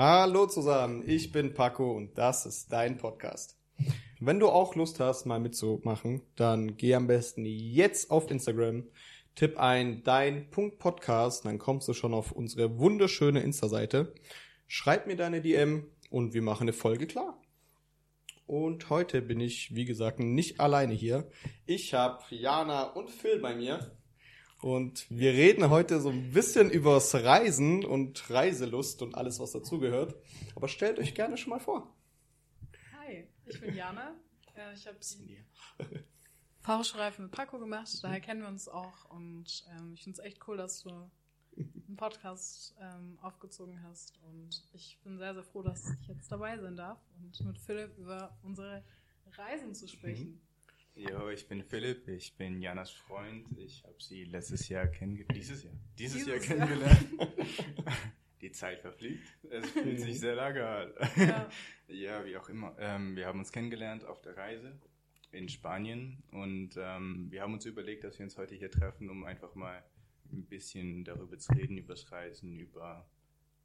Hallo zusammen, ich bin Paco und das ist dein Podcast. Wenn du auch Lust hast, mal mitzumachen, dann geh am besten jetzt auf Instagram, tipp ein dein Punkt Podcast, dann kommst du schon auf unsere wunderschöne Insta-Seite. Schreib mir deine DM und wir machen eine Folge klar. Und heute bin ich, wie gesagt, nicht alleine hier. Ich habe Jana und Phil bei mir. Und wir reden heute so ein bisschen übers Reisen und Reiselust und alles, was dazugehört. Aber stellt euch gerne schon mal vor. Hi, ich bin Jana. Ich habe die Fahrschreife mit Paco gemacht, daher kennen wir uns auch. Und ähm, ich finde es echt cool, dass du einen Podcast ähm, aufgezogen hast. Und ich bin sehr, sehr froh, dass ich jetzt dabei sein darf und mit Philipp über unsere Reisen zu sprechen. Mhm. Jo, ich bin Philipp, ich bin Janas Freund. Ich habe sie letztes Jahr kennengelernt. Dieses Jahr? Dieses, Dieses Jahr kennengelernt. Die Zeit verfliegt. Es fühlt sich sehr lange an. Ja. ja, wie auch immer. Ähm, wir haben uns kennengelernt auf der Reise in Spanien und ähm, wir haben uns überlegt, dass wir uns heute hier treffen, um einfach mal ein bisschen darüber zu reden, über das Reisen, über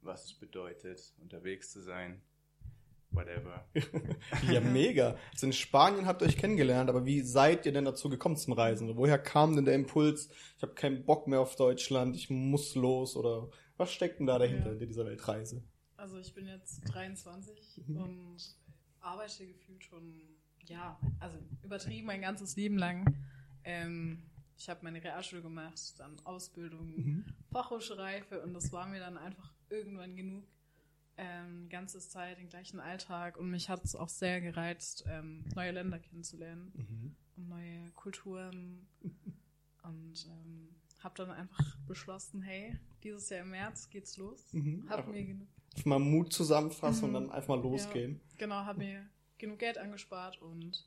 was es bedeutet, unterwegs zu sein whatever. ja, mega. Also in Spanien habt ihr euch kennengelernt, aber wie seid ihr denn dazu gekommen zum Reisen? Woher kam denn der Impuls, ich habe keinen Bock mehr auf Deutschland, ich muss los oder was steckt denn da dahinter ja. in dieser Weltreise? Also ich bin jetzt 23 mhm. und arbeite gefühlt schon, ja, also übertrieben mein ganzes Leben lang. Ähm, ich habe meine Realschule gemacht, dann Ausbildung, mhm. Fachhochschulreife und das war mir dann einfach irgendwann genug ähm, ganze Zeit den gleichen Alltag und mich hat es auch sehr gereizt, ähm, neue Länder kennenzulernen mhm. und neue Kulturen und ähm, habe dann einfach beschlossen, hey, dieses Jahr im März geht's los. Mhm. Hab mir genug mal Mut zusammenfassen mhm. und dann einfach mal losgehen. Ja, genau, habe mir genug Geld angespart und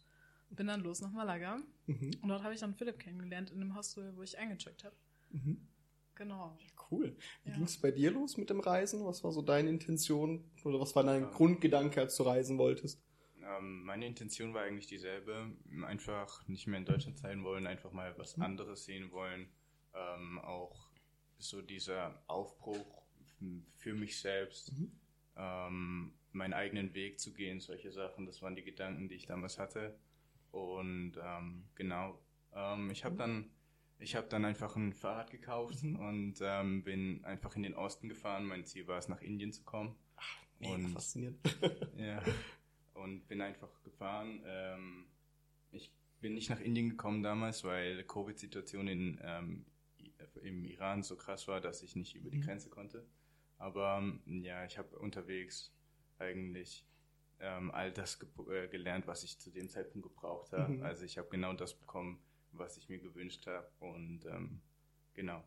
bin dann los nach Malaga. Mhm. Und dort habe ich dann Philipp kennengelernt in dem Hostel, wo ich eingecheckt habe. Mhm. Genau. Cool. Wie ja. ging es bei dir los mit dem Reisen? Was war so deine Intention oder was war dein ähm, Grundgedanke, als du reisen wolltest? Ähm, meine Intention war eigentlich dieselbe. Einfach nicht mehr in Deutschland sein wollen, einfach mal was mhm. anderes sehen wollen. Ähm, auch so dieser Aufbruch für mich selbst, mhm. ähm, meinen eigenen Weg zu gehen, solche Sachen. Das waren die Gedanken, die ich damals hatte. Und ähm, genau, ähm, ich habe mhm. dann ich habe dann einfach ein Fahrrad gekauft mhm. und ähm, bin einfach in den Osten gefahren. Mein Ziel war es, nach Indien zu kommen. Ach, mega und, faszinierend. ja, und bin einfach gefahren. Ähm, ich bin nicht nach Indien gekommen damals, weil die Covid-Situation in, ähm, im Iran so krass war, dass ich nicht über die mhm. Grenze konnte. Aber ähm, ja, ich habe unterwegs eigentlich ähm, all das ge äh, gelernt, was ich zu dem Zeitpunkt gebraucht habe. Mhm. Also ich habe genau das bekommen, was ich mir gewünscht habe. Und ähm, genau.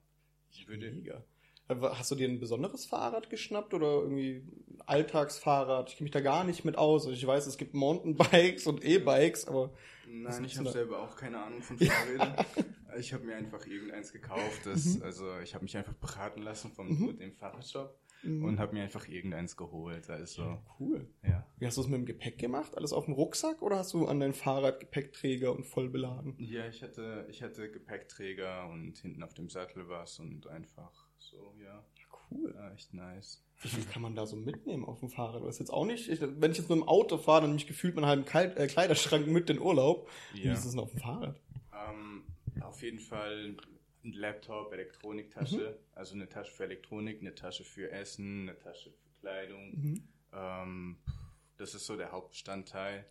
Ich würde. Mega. Hast du dir ein besonderes Fahrrad geschnappt oder irgendwie ein Alltagsfahrrad? Ich kenne mich da gar nicht mit aus. Ich weiß, es gibt Mountainbikes und E-Bikes, aber. Nein, ich habe selber auch keine Ahnung von Fahrrädern. ich habe mir einfach irgendeins gekauft. Das, mhm. Also ich habe mich einfach beraten lassen von mhm. dem Fahrradshop mhm. und habe mir einfach irgendeins geholt. Also, ja, cool. Ja. Wie hast du es mit dem Gepäck gemacht? Alles auf dem Rucksack oder hast du an dein Fahrrad Gepäckträger und voll beladen? Ja, ich hatte, ich hatte Gepäckträger und hinten auf dem Sattel was und einfach so, ja. Cool. Ja, echt nice. Wie viel kann man da so mitnehmen auf dem Fahrrad? Das ist jetzt auch nicht, ich, wenn ich jetzt mit dem Auto fahre, dann mich gefühlt man halt einen äh, Kleiderschrank mit in Urlaub. Ja. Wie ist das denn auf dem Fahrrad? Ähm, auf jeden Fall ein Laptop, Elektroniktasche, mhm. also eine Tasche für Elektronik, eine Tasche für Essen, eine Tasche für Kleidung. Mhm. Ähm, das ist so der Hauptbestandteil.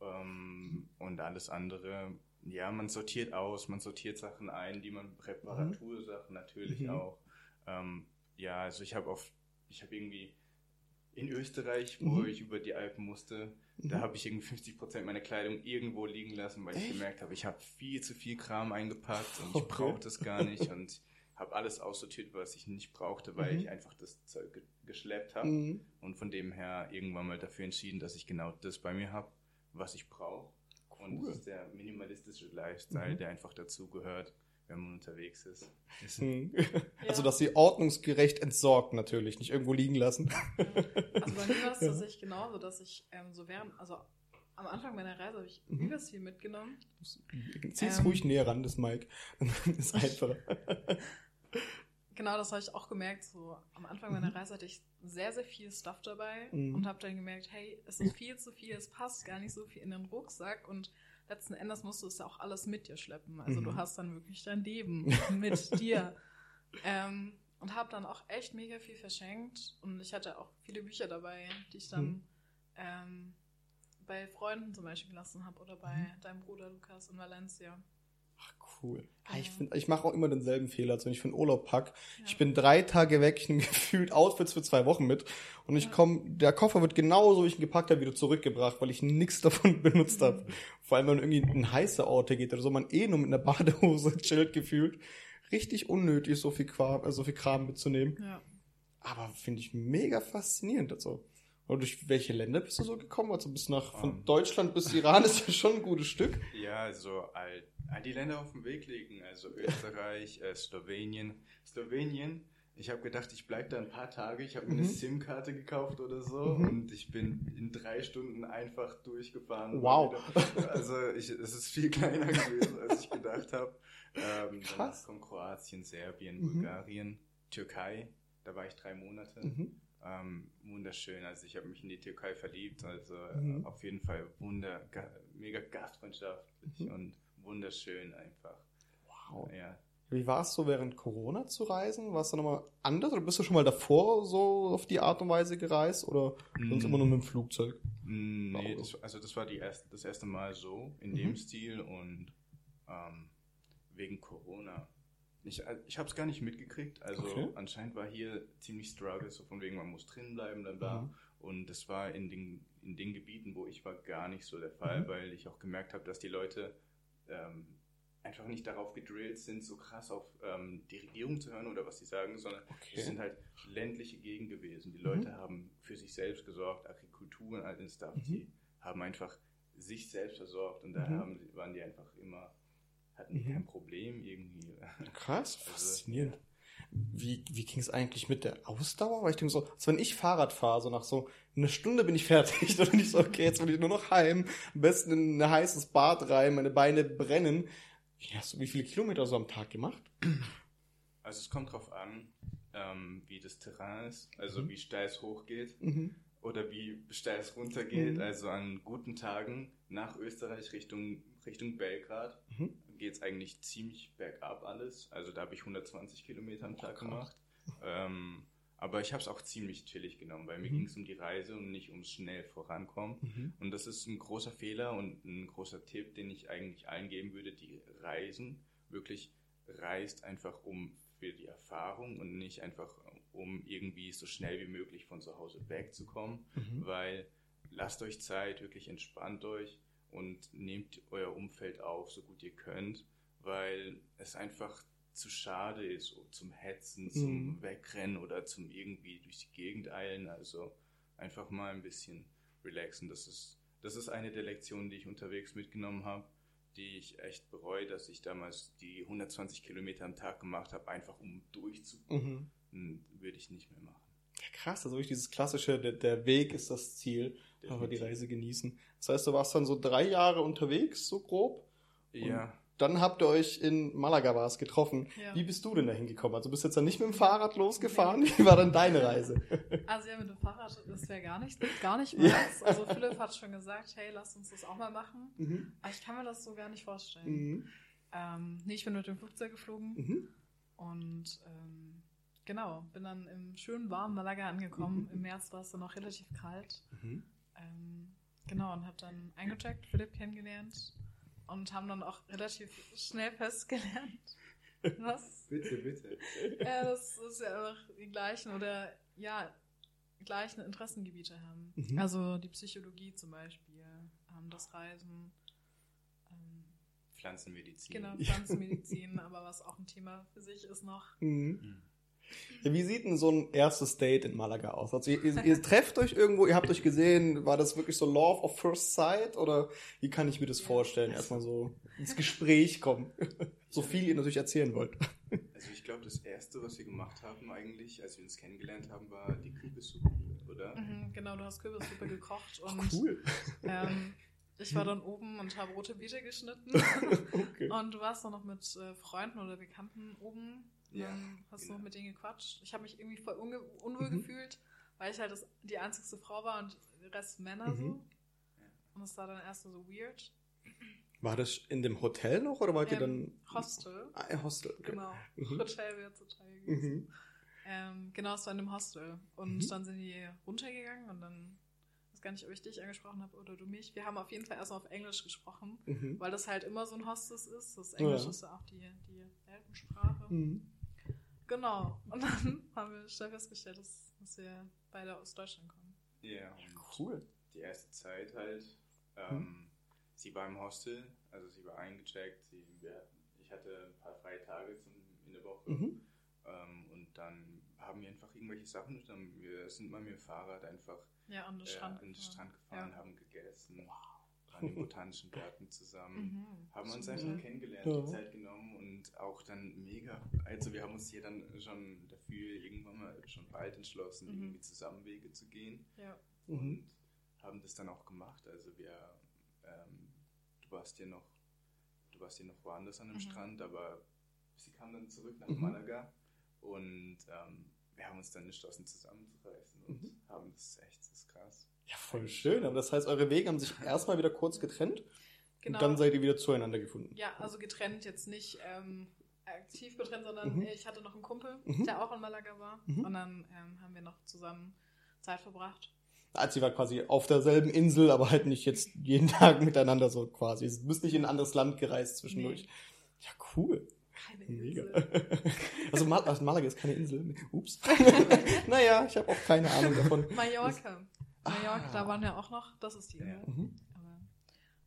Ähm, und alles andere, ja, man sortiert aus, man sortiert Sachen ein, die man Reparatursachen natürlich mhm. auch. Ähm, ja, also ich habe oft, ich habe irgendwie in Österreich, wo mhm. ich über die Alpen musste, mhm. da habe ich irgendwie 50 Prozent meiner Kleidung irgendwo liegen lassen, weil Echt? ich gemerkt habe, ich habe viel zu viel Kram eingepackt und ich brauche das gar nicht und habe alles aussortiert, was ich nicht brauchte, weil mhm. ich einfach das Zeug ge geschleppt habe mhm. und von dem her irgendwann mal dafür entschieden, dass ich genau das bei mir habe, was ich brauche. Cool. Und das ist der minimalistische Lifestyle, mhm. der einfach dazu gehört wenn man unterwegs ist. Hm. Also, dass sie ordnungsgerecht entsorgt natürlich, nicht irgendwo liegen lassen. Also bei mir war es ja. tatsächlich genauso, dass ich ähm, so während, also am Anfang meiner Reise habe ich mhm. übelst viel mitgenommen. Zieh es ähm, ruhig näher ran, das Mike. Ist einfacher. genau das habe ich auch gemerkt. So am Anfang Mhm. meiner Reise hatte ich sehr, sehr viel Stuff dabei Mhm. und habe dann gemerkt, hey, es ist viel zu viel, es passt gar nicht so viel in den Rucksack und letzten Endes musst du es ja auch alles mit dir schleppen. Also Mhm. du hast dann wirklich dein Leben mit dir. Ähm, und habe dann auch echt mega viel verschenkt und ich hatte auch viele Bücher dabei, die ich dann Mhm. ähm, bei Freunden zum Beispiel gelassen habe oder bei Mhm. deinem Bruder Lukas in Valencia. Ach, cool. Ja, ich find, ich mache auch immer denselben Fehler. Also wenn ich für einen Urlaub pack, Ja. ich bin drei Tage weg, ich nehme gefühlt Outfits für zwei Wochen mit und ich Ja. komme, der Koffer wird genauso, wie ich ihn gepackt habe, wieder zurückgebracht, weil ich nichts davon benutzt Mhm. habe. Vor allem, wenn man irgendwie in heiße Orte geht oder so, man eh nur mit einer Badehose chillt gefühlt. Richtig unnötig, so viel Kram, äh, so viel Kram mitzunehmen. Ja. Aber finde ich mega faszinierend. Also. Und durch welche Länder bist du so gekommen? Also bis nach, von Ähm. Deutschland bis Iran ist ja schon ein gutes Stück. Ja, also all, all die Länder auf dem Weg liegen, also Österreich, äh, Slowenien. Slowenien, ich habe gedacht, ich bleibe da ein paar Tage. Ich habe mir Mhm. eine SIM-Karte gekauft oder so Mhm. und ich bin in drei Stunden einfach durchgefahren. Wow. Also ich, es ist viel kleiner gewesen, als ich gedacht habe. Ähm, Krass. Danach kommt Kroatien, Serbien, Mhm. Bulgarien, Türkei. Da war ich drei Monate. Mhm. Ähm, wunderschön. Also ich habe mich in die Türkei verliebt. Also Mhm. äh, auf jeden Fall wunder, ga, mega gastfreundschaftlich Mhm. und wunderschön einfach. Wow. Ja. Wie war es so während Corona zu reisen? War es dann nochmal anders oder bist du schon mal davor so auf die Art und Weise gereist oder sonst Mm, immer nur mit dem Flugzeug? mm, Nee, das, also das war die erste, das erste Mal so in Mhm. dem Stil und ähm, wegen Corona. Ich, äh, ich habe es gar nicht mitgekriegt. Also Okay. anscheinend war hier ziemlich struggle, so von wegen, man muss drin bleiben, bla bla. Mhm. Und das war in den, in den Gebieten, wo ich war, gar nicht so der Fall, Mhm. weil ich auch gemerkt habe, dass die Leute ähm, einfach nicht darauf gedrillt sind, so krass auf ähm, die Regierung zu hören oder was sie sagen, sondern Okay. es sind halt ländliche Gegenden gewesen. Die Mhm. Leute haben für sich selbst gesorgt, Agrikultur und all den Stuff. Mhm. Die haben einfach sich selbst versorgt und da Mhm. haben, waren die einfach immer, hatten Mhm. kein Problem irgendwie. Krass, Also, faszinierend. Wie, wie ging es eigentlich mit der Ausdauer? Weil ich denke so, als wenn ich Fahrrad fahre, so nach so einer Stunde bin ich fertig. Dann bin ich so, okay, jetzt will ich nur noch heim. Am besten in ein heißes Bad rein, meine Beine brennen. Wie hast du wie viele Kilometer so am Tag gemacht? Also es kommt drauf an, ähm, wie das Terrain ist, also Mhm. wie steil es hochgeht. Mhm. oder wie steil es runtergeht. Mhm. Also an guten Tagen nach Österreich Richtung, Richtung Belgrad Mhm. Geht es eigentlich ziemlich bergab alles. Also da habe ich 120 Kilometer am Tag krass. gemacht. Ähm, aber ich habe es auch ziemlich chillig genommen, weil mir Mhm. ging es um die Reise und nicht ums schnell vorankommen. Mhm. Und das ist ein großer Fehler und ein großer Tipp, den ich eigentlich allen geben würde, die reisen. Wirklich reist einfach um für die Erfahrung und nicht einfach um irgendwie so schnell wie möglich von zu Hause wegzukommen, Mhm. weil lasst euch Zeit, wirklich entspannt euch und nehmt euer Umfeld auf, so gut ihr könnt, weil es einfach zu schade ist zum Hetzen, zum Mhm. Wegrennen oder zum irgendwie durch die Gegend eilen. Also einfach mal ein bisschen relaxen. Das ist, das ist eine der Lektionen, die ich unterwegs mitgenommen habe, die ich echt bereue, dass ich damals die 120 Kilometer am Tag gemacht habe, einfach um durchzukommen. Mhm. Würde ich nicht mehr machen. Ja, krass, also wirklich dieses klassische, der, der Weg ist das Ziel, aber die Definitiv. Reise genießen. Das heißt, du warst dann so drei Jahre unterwegs, so grob. Ja, Dann habt ihr euch in Malaga war's getroffen. Ja. Wie bist du denn da hingekommen? Also bist du jetzt dann nicht mit dem Fahrrad losgefahren? Wie war dann deine Reise? Also ja, mit dem Fahrrad, das wäre gar nicht, gar nicht Ja. meins. Also Philipp hat schon gesagt, hey, lass uns das auch mal machen. Mhm. Aber ich kann mir das so gar nicht vorstellen. Mhm. Ähm, nee, ich bin mit dem Flugzeug geflogen Mhm. und ähm, genau, bin dann im schönen warmen Malaga angekommen. Mhm. Im März war es dann noch relativ kalt. Mhm. Ähm, genau, und habe dann eingecheckt, Philipp kennengelernt und haben dann auch relativ schnell festgelernt, was bitte, bitte. ja, das ist ja einfach die gleichen oder ja, gleichen Interessengebiete haben. Mhm. Also die Psychologie zum Beispiel, ähm, das Reisen, ähm, Pflanzenmedizin. genau, Pflanzenmedizin, aber was auch ein Thema für sich ist noch. Mhm. Wie sieht denn so ein erstes Date in Malaga aus? Also ihr, ihr, ihr trefft euch irgendwo, ihr habt euch gesehen, war das wirklich so Love of First Sight oder wie kann ich mir das vorstellen? Erstmal so ins Gespräch kommen. so viel ihr natürlich erzählen wollt. Also ich glaube, das Erste, was wir gemacht haben eigentlich, als wir uns kennengelernt haben, war die Kürbissuppe, oder? Mhm, genau, du hast Kürbissuppe gekocht und Cool. ähm, ich war dann oben und habe rote Beete geschnitten okay. und du warst dann noch mit äh, Freunden oder Bekannten oben Ja, dann hast du genau. noch mit denen gequatscht. Ich habe mich irgendwie voll unwohl Mhm. gefühlt, weil ich halt das, die einzigste Frau war und der Rest Männer Mhm. so. Und es war dann erst so weird. War das in dem Hotel noch oder wart ihr dann. Ähm, Hostel. Ah, Hostel. Okay. Genau. Mhm. Hotel wäre zu Teil gewesen. Mhm. Ähm, genau, es war in einem Hostel. Und Mhm. dann sind die runtergegangen und dann, gar nicht, ob ich dich angesprochen habe oder du mich. Wir haben auf jeden Fall erstmal auf Englisch gesprochen, Mhm. weil das halt immer so ein Hostes ist. Das Englisch Ja. ist ja auch die, die Weltensprache. Mhm. Genau. Und dann haben wir schnell festgestellt, dass, dass wir beide aus Deutschland kommen. Ja, und Cool. die erste Zeit halt. Ähm, Sie war im Hostel, also sie war eingecheckt. Sie, wir, ich hatte ein paar freie Tage zum, in der Woche. Mhm. Ähm, und dann haben wir einfach irgendwelche Sachen unternommen. Wir sind mal mit dem Fahrrad einfach Ja, an den äh, Strand. an den gefahren. Strand gefahren, Ja. haben gegessen, waren im botanischen Garten zusammen. Mhm. Haben uns einfach kennengelernt, Ja. die Zeit genommen und auch dann mega. Also wir haben uns hier dann schon dafür irgendwann mal schon bald entschlossen, Mhm. irgendwie zusammen Wege zu gehen Ja. Mhm. und haben das dann auch gemacht. Also wir, ähm, du warst ja noch, du warst ja noch woanders an dem Mhm. Strand, aber sie kam dann zurück nach Mhm. Malaga und ähm, wir haben uns dann entschlossen, zusammenzureißen und Mhm. haben das echt, das ist krass. Ja, voll schön. Aber das heißt, eure Wege haben sich erstmal wieder kurz getrennt Genau. und dann seid ihr wieder zueinander gefunden. Ja, also getrennt jetzt nicht ähm, aktiv getrennt, sondern Mhm. ich hatte noch einen Kumpel, Mhm. der auch in Malaga war. Mhm. Und dann ähm, haben wir noch zusammen Zeit verbracht. Als ihr war quasi auf derselben Insel, aber halt nicht jetzt jeden Tag miteinander so quasi. Ihr müsst nicht in ein anderes Land gereist zwischendurch. Nee. Ja, cool. Keine Mega. Insel. Also, Mal also Malaga ist keine Insel. Ups. naja, ich habe auch keine Ahnung davon. Mallorca. Mallorca, Ah. da waren wir auch noch. Das ist die Ja. Mhm. Aber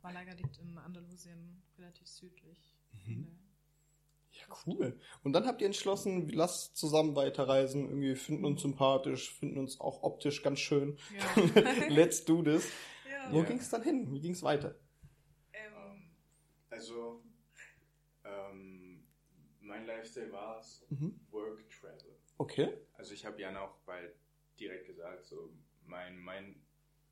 Malaga liegt in Andalusien relativ südlich. Mhm. Ja, cool. Und dann habt ihr entschlossen, lass zusammen weiterreisen. Irgendwie finden uns sympathisch, finden uns auch optisch ganz schön. Ja. Let's do this. ja. Wo Ja. ging's dann hin? Wie ging's weiter? Ähm, Ähm, also, ähm, mein Lifestyle war es, Mhm. Work Travel. Okay. Also ich habe Jan auch bald direkt gesagt, so mein, mein,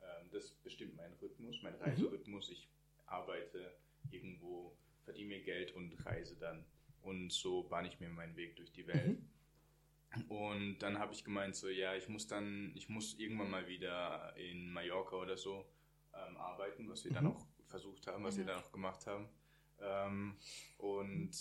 ähm, das bestimmt meinen Rhythmus, mein Reiserhythmus. Ich arbeite irgendwo, verdiene mir Geld und reise dann. Und so bahne ich mir meinen Weg durch die Welt. Und dann habe ich gemeint, so ja, ich muss dann, ich muss irgendwann mal wieder in Mallorca oder so ähm, arbeiten, was wir dann Mhm. auch versucht haben, was wir Mhm. dann auch gemacht haben. Ähm, und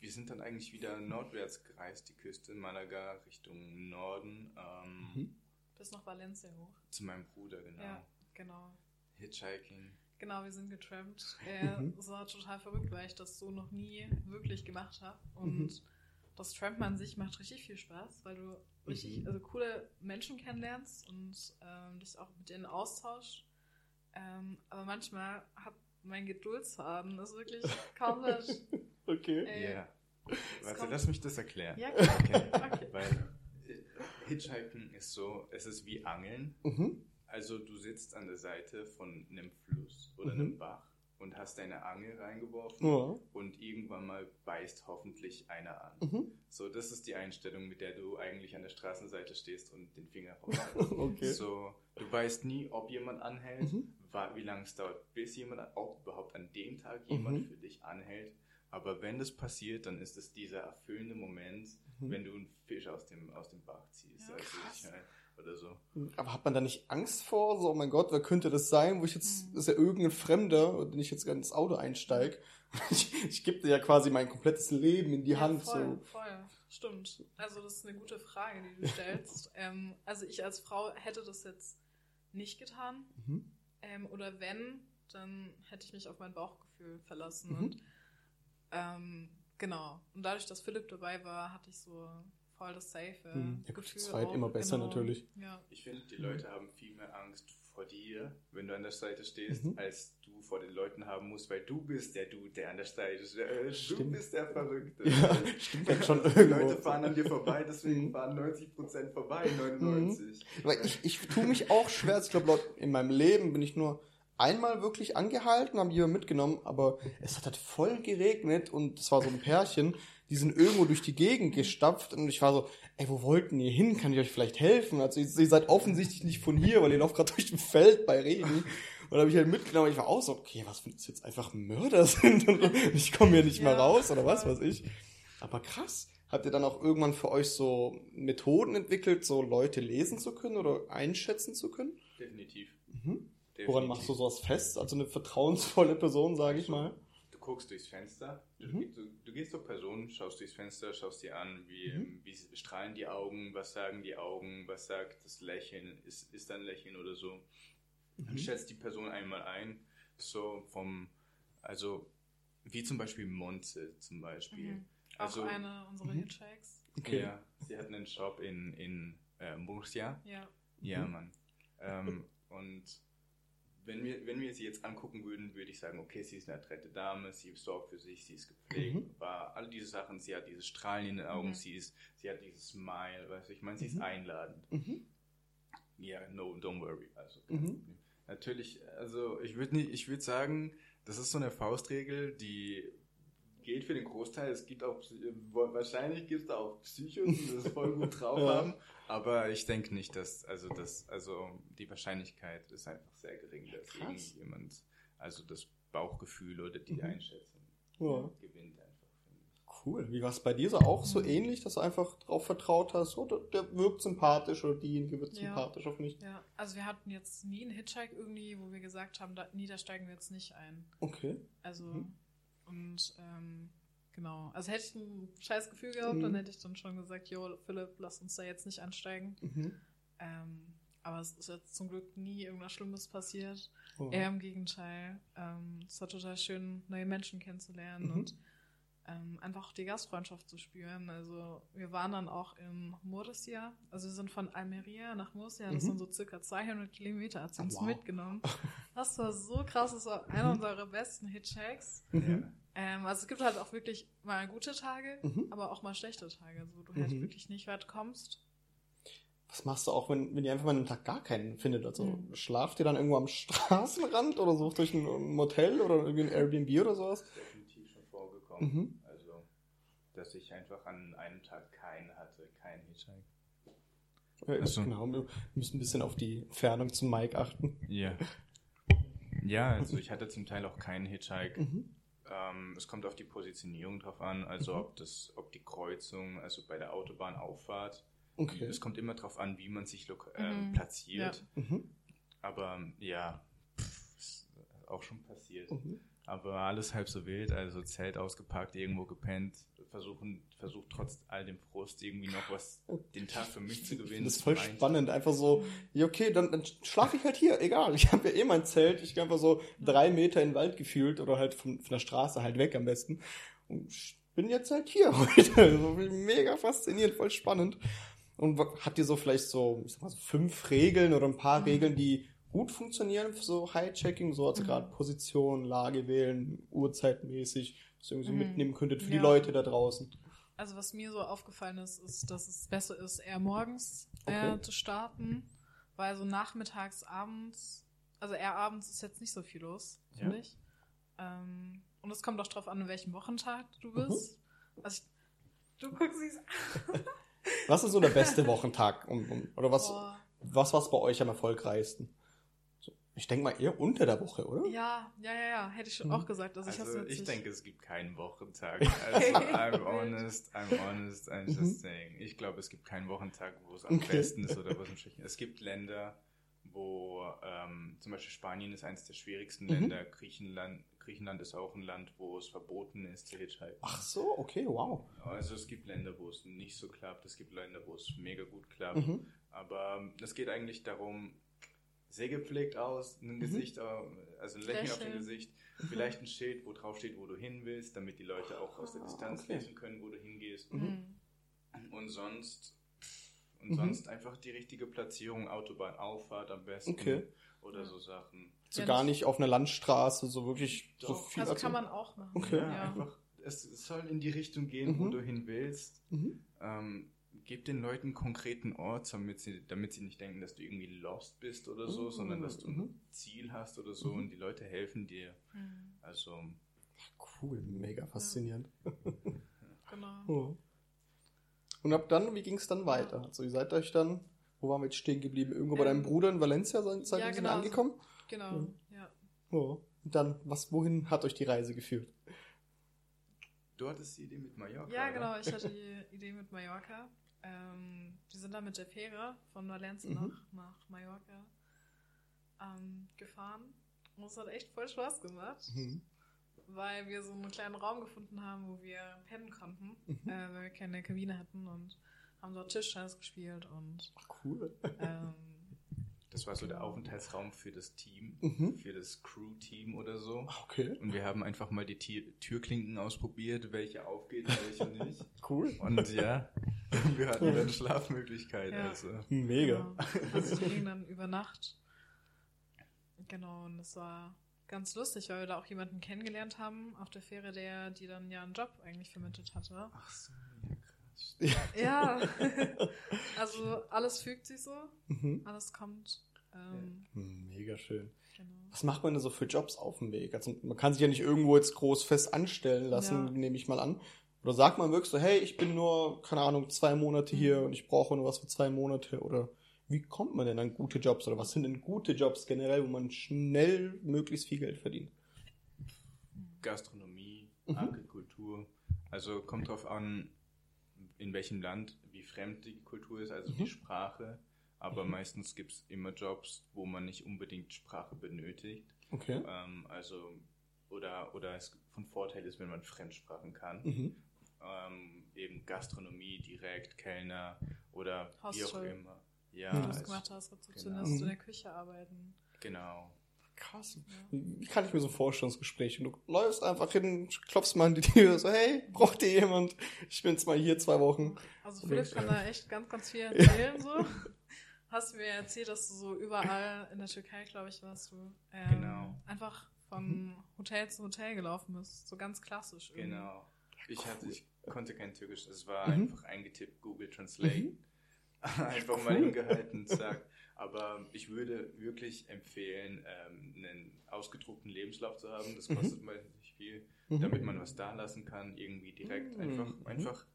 wir sind dann eigentlich wieder nordwärts gereist, die Küste Malaga Richtung Norden, ähm, Mhm. Bis nach Valencia hoch. zu meinem Bruder, genau. Ja, genau. Hitchhiking. Genau, wir sind getrampt. Äh. Es war total verrückt, weil ich das so noch nie wirklich gemacht habe. Und Mhm. das Trampen an sich macht richtig viel Spaß, weil du richtig Mhm. also coole Menschen kennenlernst und ähm, dich auch mit denen austauschst. Ähm, aber manchmal hat mein Geduldsfaden ist wirklich kaum was. Okay. Äh, Ja. Warte, kommt- lass mich das erklären. Ja, klar. Okay. Okay. Weil äh, Hitchhiking ist so, es ist wie Angeln. Mhm. Also du sitzt an der Seite von einem Fluss oder Mhm. einem Bach und hast deine Angel reingeworfen Ja. und irgendwann mal beißt hoffentlich einer an. Mhm. So, das ist die Einstellung, mit der du eigentlich an der Straßenseite stehst und den Finger raus. Okay. So, du weißt nie, ob jemand anhält, Mhm. wie lange es dauert, bis jemand, an- ob überhaupt an dem Tag jemand Mhm. für dich anhält. Aber wenn das passiert, dann ist es dieser erfüllende Moment, Mhm. wenn du einen Fisch aus dem, aus dem Bach ziehst. Ja, also ich, oder so. Aber hat man da nicht Angst vor? So, oh mein Gott, wer könnte das sein? Wo ich jetzt, Mhm. das ist ja irgendein Fremder, den ich jetzt ins Auto einsteige. Ich, ich gebe dir ja quasi mein komplettes Leben in die Ja, Hand. voll, So. voll. Stimmt. Also das ist eine gute Frage, die du stellst. ähm, also ich als Frau hätte das jetzt nicht getan. Mhm. Ähm, oder wenn, dann hätte ich mich auf mein Bauchgefühl verlassen. Mhm. Und ähm, genau. Und dadurch, dass Philipp dabei war, hatte ich so voll das safe Mhm. Ja gut, Gefühl. zweit auch. immer besser genau. natürlich. Ja. Ich finde, die Leute haben viel mehr Angst vor dir, wenn du an der Seite stehst, Mhm. als du vor den Leuten haben musst, weil du bist der Dude, der an der Seite steht. Äh, Du bist der Verrückte. Ja, stimmt dann schon Die irgendwo. Leute fahren an dir vorbei, deswegen Mhm. fahren 90% vorbei, 99. Weil ich, ich tue mich auch schwer. Ich glaube, in meinem Leben bin ich nur einmal wirklich angehalten, haben jemand mitgenommen, aber es hat halt voll geregnet und es war so ein Pärchen, die sind irgendwo durch die Gegend gestapft und ich war so, ey, wo wollten ihr hin? Kann ich euch vielleicht helfen? Also ihr, ihr seid offensichtlich nicht von hier, weil ihr lauft gerade durch ein Feld bei Regen. Und habe ich halt mitgenommen. Ich war auch so, okay, was wenn das jetzt einfach Mörder sind und ich komme hier nicht mehr Ja, raus oder was weiß ich. Aber krass. habt ihr dann auch irgendwann für euch so Methoden entwickelt, so Leute lesen zu können oder einschätzen zu können? Definitiv. Mhm. Definitiv. Woran machst du sowas fest? Also eine vertrauensvolle Person, sage ich mal. Du guckst durchs Fenster, du, Mhm. du, du gehst zur Person, schaust durchs Fenster, schaust dir an, wie, Mhm. wie strahlen die Augen, was sagen die Augen, was sagt das Lächeln, ist, ist da ein Lächeln oder so. Mhm. Dann schätzt die Person einmal ein, so vom, also wie zum Beispiel Monze zum Beispiel. Mhm. Also, auch eine unserer Mhm. Hitchhikes. Okay. Ja, sie hat einen Shop in, in äh, Murcia. Ja. Ja, Mhm. Mann. Ähm, und wenn wir, wenn wir sie jetzt angucken würden, würde ich sagen, okay, sie ist eine adrette Dame, sie sorgt für sich, sie ist gepflegt, Mhm. war all diese Sachen, sie hat dieses Strahlen in den Augen, Mhm. sie ist, sie hat dieses Smile, weißt du, ich meine, sie ist Mhm. einladend. Mhm. Ja, no, don't worry. Also, Mhm. natürlich, also ich würde nicht, ich würde sagen, das ist so eine Faustregel, die gilt für den Großteil. Es gibt auch, wahrscheinlich gibt es da auch Psychos, die das voll gut drauf haben. Aber ich denke nicht, dass, also das, also die Wahrscheinlichkeit ist einfach sehr gering, dass Krass. irgendjemand, also das Bauchgefühl oder die Mhm. Einschätzung Ja. gewinnt einfach. Cool. Wie war es bei dir so auch so Mhm. ähnlich, dass du einfach drauf vertraut hast, oh, der, der wirkt sympathisch oder diejenige wirkt Ja. sympathisch auf mich? Ja, also wir hatten jetzt nie einen Hitchhike irgendwie, wo wir gesagt haben, da, nie, da steigen wir jetzt nicht ein. Okay. Also, Mhm. und ähm, genau. Also hätte ich ein scheiß Gefühl gehabt, dann Mhm. hätte ich dann schon gesagt, jo, Philipp, lass uns da jetzt nicht ansteigen. Mhm. Ähm, aber es ist jetzt zum Glück nie irgendwas Schlimmes passiert. Oh. Eher im Gegenteil. Ähm, es war total schön, neue Menschen kennenzulernen Mhm. und ähm, einfach die Gastfreundschaft zu spüren. Also wir waren dann auch in Murcia. Also wir sind von Almeria nach Murcia. Das Mhm. sind so circa 200 Kilometer. Hat sie Ah, uns wow. mitgenommen. Das war so krass. Das war einer unserer besten Hitchhikes. Mhm. Ähm, also es gibt halt auch wirklich mal gute Tage, Mhm. aber auch mal schlechte Tage, wo du halt Mhm. wirklich nicht weit kommst. Was machst du auch, wenn, wenn ihr einfach mal einen Tag gar keinen findet? Also Mhm. schlaft ihr dann irgendwo am Straßenrand oder sucht euch ein Motel oder irgendwie ein Airbnb oder sowas? Das ist definitiv schon vorgekommen. Mhm. Also, dass ich einfach an einem Tag keinen hatte, keinen Hitchhike. Ja, Ach so. Genau, wir müssen ein bisschen auf die Entfernung zum Mike achten. Ja. Ja, also ich hatte zum Teil auch keinen Hitchhike. Mhm. Ähm, es kommt auf die Positionierung drauf an, also Mhm. ob das, ob die Kreuzung, also bei der Autobahnauffahrt. Okay. Es kommt immer drauf an, wie man sich ähm, Mhm. platziert. Mhm. Aber ja, pff, ist auch schon passiert. Mhm. Aber alles halb so wild, also Zelt ausgepackt, irgendwo gepennt, versuchen, versucht trotz all dem Frust irgendwie noch was den Tag für mich zu gewinnen. Das ist voll Meint- spannend. Einfach so, ja, okay, dann, dann schlafe ich halt hier, egal. Ich habe ja eh mein Zelt. Ich gehe einfach so drei Meter in den Wald gefühlt oder halt von, von der Straße halt weg am besten. Und ich bin jetzt halt hier heute. So mega faszinierend, voll spannend. Und habt ihr so vielleicht so, ich sag mal, so fünf Regeln oder ein paar Mhm. Regeln, die gut funktionieren für so High-Checking, so also Mhm. gerade Position, Lage wählen, Uhrzeitmäßig, was ihr irgendwie Mhm. mitnehmen könntet für die Ja. Leute da draußen. Also was mir so aufgefallen ist, ist, dass es besser ist, eher morgens Okay. äh, zu starten, weil so nachmittags, abends, also eher abends ist jetzt nicht so viel los, finde Ja. ich. Ähm, und es kommt auch drauf an, in welchem Wochentag du Mhm. bist. Also ich, du guckst sie Was ist so der beste Wochentag? Um, um, oder was, Boah. was war bei euch am erfolgreichsten? Ich denke mal eher unter der Woche, oder? Ja, ja, ja, ja, hätte ich schon Mhm. auch gesagt. Also, ich, Also ich nicht- denke, es gibt keinen Wochentag. Also I'm honest, I'm honest, I'm Mhm. just saying. Ich glaube, es gibt keinen Wochentag, wo es am Okay. besten ist oder wo es am schwächsten ist. Es gibt Länder, wo ähm, zum Beispiel Spanien ist eines der schwierigsten Mhm. Länder. Griechenland, Griechenland ist auch ein Land, wo es verboten ist zu hitchhiken. Ach so, okay, wow. Also es gibt Länder, wo es nicht so klappt. Es gibt Länder, wo es mega gut klappt. Mhm. Aber ähm, es geht eigentlich darum, sehr gepflegt aus, ein Mhm. Gesicht, äh, also ein Lächeln auf dem. Gesicht, vielleicht ein Schild, wo drauf steht, wo du hin willst, damit die Leute auch aus der Ah, Distanz okay. lesen können, wo du hingehst. Mhm. Und sonst, und Mhm. sonst einfach die richtige Platzierung, Autobahnauffahrt am besten Okay. oder so Sachen. So Ja, gar das- nicht auf einer Landstraße, so wirklich so Doch. viel. Also als- kann man auch machen. Okay. Ja, Ja. einfach, es, es soll in die Richtung gehen, wo Mhm. du hin willst. Mhm. Ähm, gib den Leuten einen konkreten Ort, damit sie, damit sie nicht denken, dass du irgendwie lost bist oder so, Mhm. sondern dass du ein Mhm. Ziel hast oder so Mhm. und die Leute helfen dir. Mhm. Also, Cool, mega faszinierend. Genau. Oh. Und ab dann, wie ging es dann weiter? Also ihr seid euch dann, wo waren wir jetzt stehen geblieben? Irgendwo bei Ähm, deinem Bruder in Valencia seid, seid ja, ihr genau. angekommen? Genau, ja. Oh. Und dann, was, wohin hat euch die Reise geführt? du hattest die Idee mit Mallorca. Ja, oder? genau, ich hatte die Idee mit Mallorca. Ähm, wir sind dann mit der Fähre von Valencia Mhm. nach, nach Mallorca ähm, gefahren. Und es hat echt voll Spaß gemacht, Mhm. weil wir so einen kleinen Raum gefunden haben, wo wir pennen konnten, Mhm. äh, weil wir keine Kabine hatten und haben dort Tischtennis gespielt und Ach, cool. ähm, Das war so der Aufenthaltsraum für das Team, Mhm. für das Crew-Team oder so. Okay. Und wir haben einfach mal die Tier Türklinken ausprobiert, welche aufgeht welche nicht. Cool. Und ja, wir hatten dann Schlafmöglichkeit. Ja. Also. Mega. Genau. Also die ging dann über Nacht. Genau, und das war ganz lustig, weil wir da auch jemanden kennengelernt haben auf der Fähre, der die dann ja einen Job eigentlich vermittelt hatte. Ach so, ja krass. Ja, also alles fügt sich so, Mhm. alles kommt. Ähm, Hm, Mega schön. genau. Was macht man denn so für Jobs auf dem Weg? Also man kann sich ja nicht irgendwo jetzt groß fest anstellen lassen, Ja. nehme ich mal an. Oder sagt man wirklich so, hey, ich bin nur, keine Ahnung, zwei Monate hier Mhm. und ich brauche nur was für zwei Monate? Oder wie kommt man denn an gute Jobs? Oder was sind denn gute Jobs generell, wo man schnell möglichst viel Geld verdient? Gastronomie, Mhm. Agrikultur. Also kommt drauf an, in welchem Land, wie fremd die Kultur ist, also Mhm. die Sprache. Aber meistens gibt es immer Jobs, wo man nicht unbedingt Sprache benötigt. Okay. Ähm, also, oder, oder es von Vorteil ist, wenn man Fremdsprachen kann. Mhm. Ähm, eben Gastronomie, direkt, Kellner oder wie auch Hostel. immer. Ja, Wie du es also, gemacht hast, Rezeptionist Genau. in der Küche arbeiten. genau. Krass. Ja. Wie kann ich mir so ein Vorstellungsgespräch? Du läufst einfach hin, klopfst mal an die Tür, so, hey, braucht ihr jemand? Ich bin jetzt mal hier zwei Wochen. Also Philipp kann da echt ganz, ganz viel erzählen. So. Hast du mir erzählt, dass du so überall in der Türkei, glaube ich, warst du, ähm, Genau. einfach von Hotel zu Hotel gelaufen bist. So ganz klassisch. irgendwie. Genau. Ich, hatte, ich konnte kein Türkisch, es war Mhm. einfach eingetippt, Google Translate. Mhm. Einfach mal Cool. hingehalten, zack. Aber ich würde wirklich empfehlen, ähm, einen ausgedruckten Lebenslauf zu haben. Das Mhm. kostet mal nicht viel, Mhm. damit man was da lassen kann, irgendwie direkt Mhm. einfach, Mhm. einfach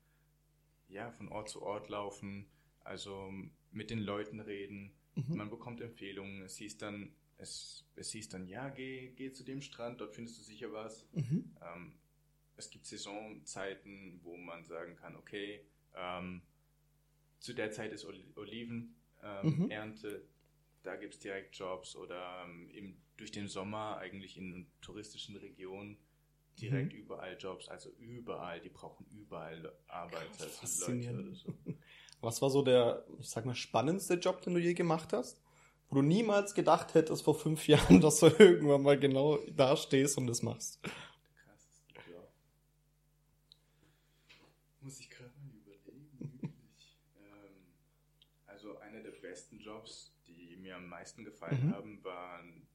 ja, von Ort zu Ort laufen, also mit den Leuten reden. Mhm. Man bekommt Empfehlungen. Es hieß dann, es, es hieß dann, ja, geh, geh zu dem Strand, dort findest du sicher was. Mhm. Ähm, es gibt Saisonzeiten, wo man sagen kann, okay, ähm, zu der Zeit ist Oli Olivenernte, ähm, Mhm. Ernte, da gibt es direkt Jobs oder ähm, im, durch den Sommer eigentlich in touristischen Regionen direkt Mhm. überall Jobs, also überall, die brauchen überall Arbeiter, Leute oder so. Was war so der, ich sag mal, spannendste Job, den du je gemacht hast? Wo du niemals gedacht hättest vor fünf Jahren, dass du irgendwann mal genau da stehst und das machst. Der krasseste Job. Muss ich gerade mal überlegen, wirklich. ähm, also einer der besten Jobs, die mir am meisten gefallen Mhm. haben, waren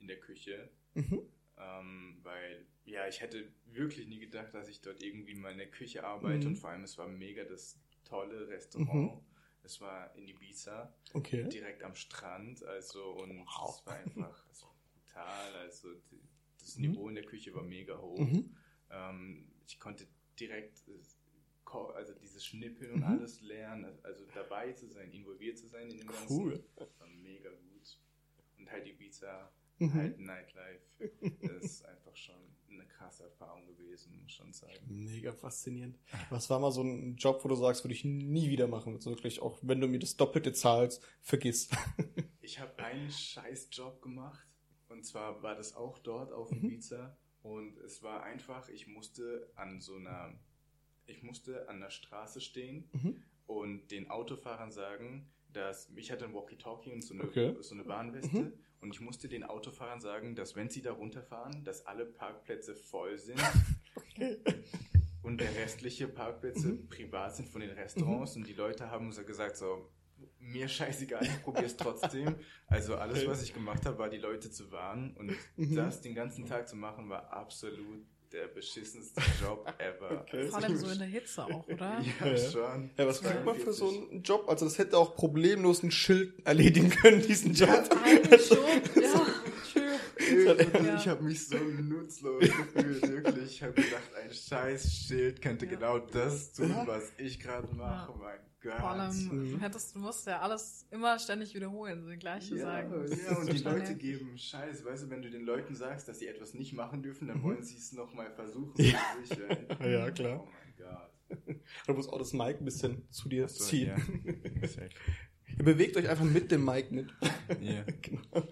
in der Küche. Mhm. Ähm, weil, ja, ich hätte wirklich nie gedacht, dass ich dort irgendwie mal in der Küche arbeite Mhm. und vor allem es war mega das tolle Restaurant. Es war in Ibiza, Okay. direkt am Strand, also und Wow. es war einfach es war brutal, also das Mhm. Niveau in der Küche war mega hoch. Mhm. Ähm, ich konnte direkt äh, also dieses Schnippeln und Mhm. alles lernen, also dabei zu sein, involviert zu sein in dem Ganzen. Cool. Das war mega gut. Und halt Ibiza, Mhm. halt Nightlife, das ist einfach schon eine krasse Erfahrung gewesen, muss schon sagen. Mega faszinierend. Was war mal so ein Job, wo du sagst, würde ich nie wieder machen? Also wirklich, auch wenn du mir das Doppelte zahlst, vergiss. Ich habe einen scheiß Job gemacht und zwar war das auch dort auf Mhm. Ibiza und es war einfach, ich musste an so einer, ich musste an der Straße stehen Mhm. und den Autofahrern sagen, dass ich hatte ein Walkie-Talkie und so eine, Okay. so eine Warnweste Mhm. und ich musste den Autofahrern sagen, dass wenn sie da runterfahren, dass alle Parkplätze voll sind und der restliche Parkplätze Mhm. privat sind von den Restaurants und die Leute haben so gesagt so mir scheißegal, ich probier's trotzdem. Also alles, Okay. was ich gemacht habe, war die Leute zu warnen und Mhm. das den ganzen Tag zu machen, war absolut der beschissenste Job ever. Okay. Also Vor allem so in der Hitze auch, oder? Ja, Ja. schon. Ja, was kriegt man für 42. so einen Job? Also das hätte auch problemlos ein Schild erledigen können, diesen Job. Eigentlich schon, ja, true. Und Ja. Ich habe mich so nutzlos gefühlt, wirklich. Ich habe gedacht, ein scheiß Schild könnte Ja. genau das tun, Ja. was ich gerade mache. Mein Gott. Vor allem, Mhm. du hättest, du musst ja alles immer ständig wiederholen, so die gleiche ja, sagen. ja, und die Leute geben Scheiße. Weißt du, wenn du den Leuten sagst, dass sie etwas nicht machen dürfen, dann Mhm. wollen sie es nochmal versuchen. Ja. für sich, ey. Ja, klar. Oh mein Gott. Du musst auch das Mic ein bisschen zu dir So, ziehen. ja. Ihr bewegt euch einfach mit dem Mic mit. Ja. genau.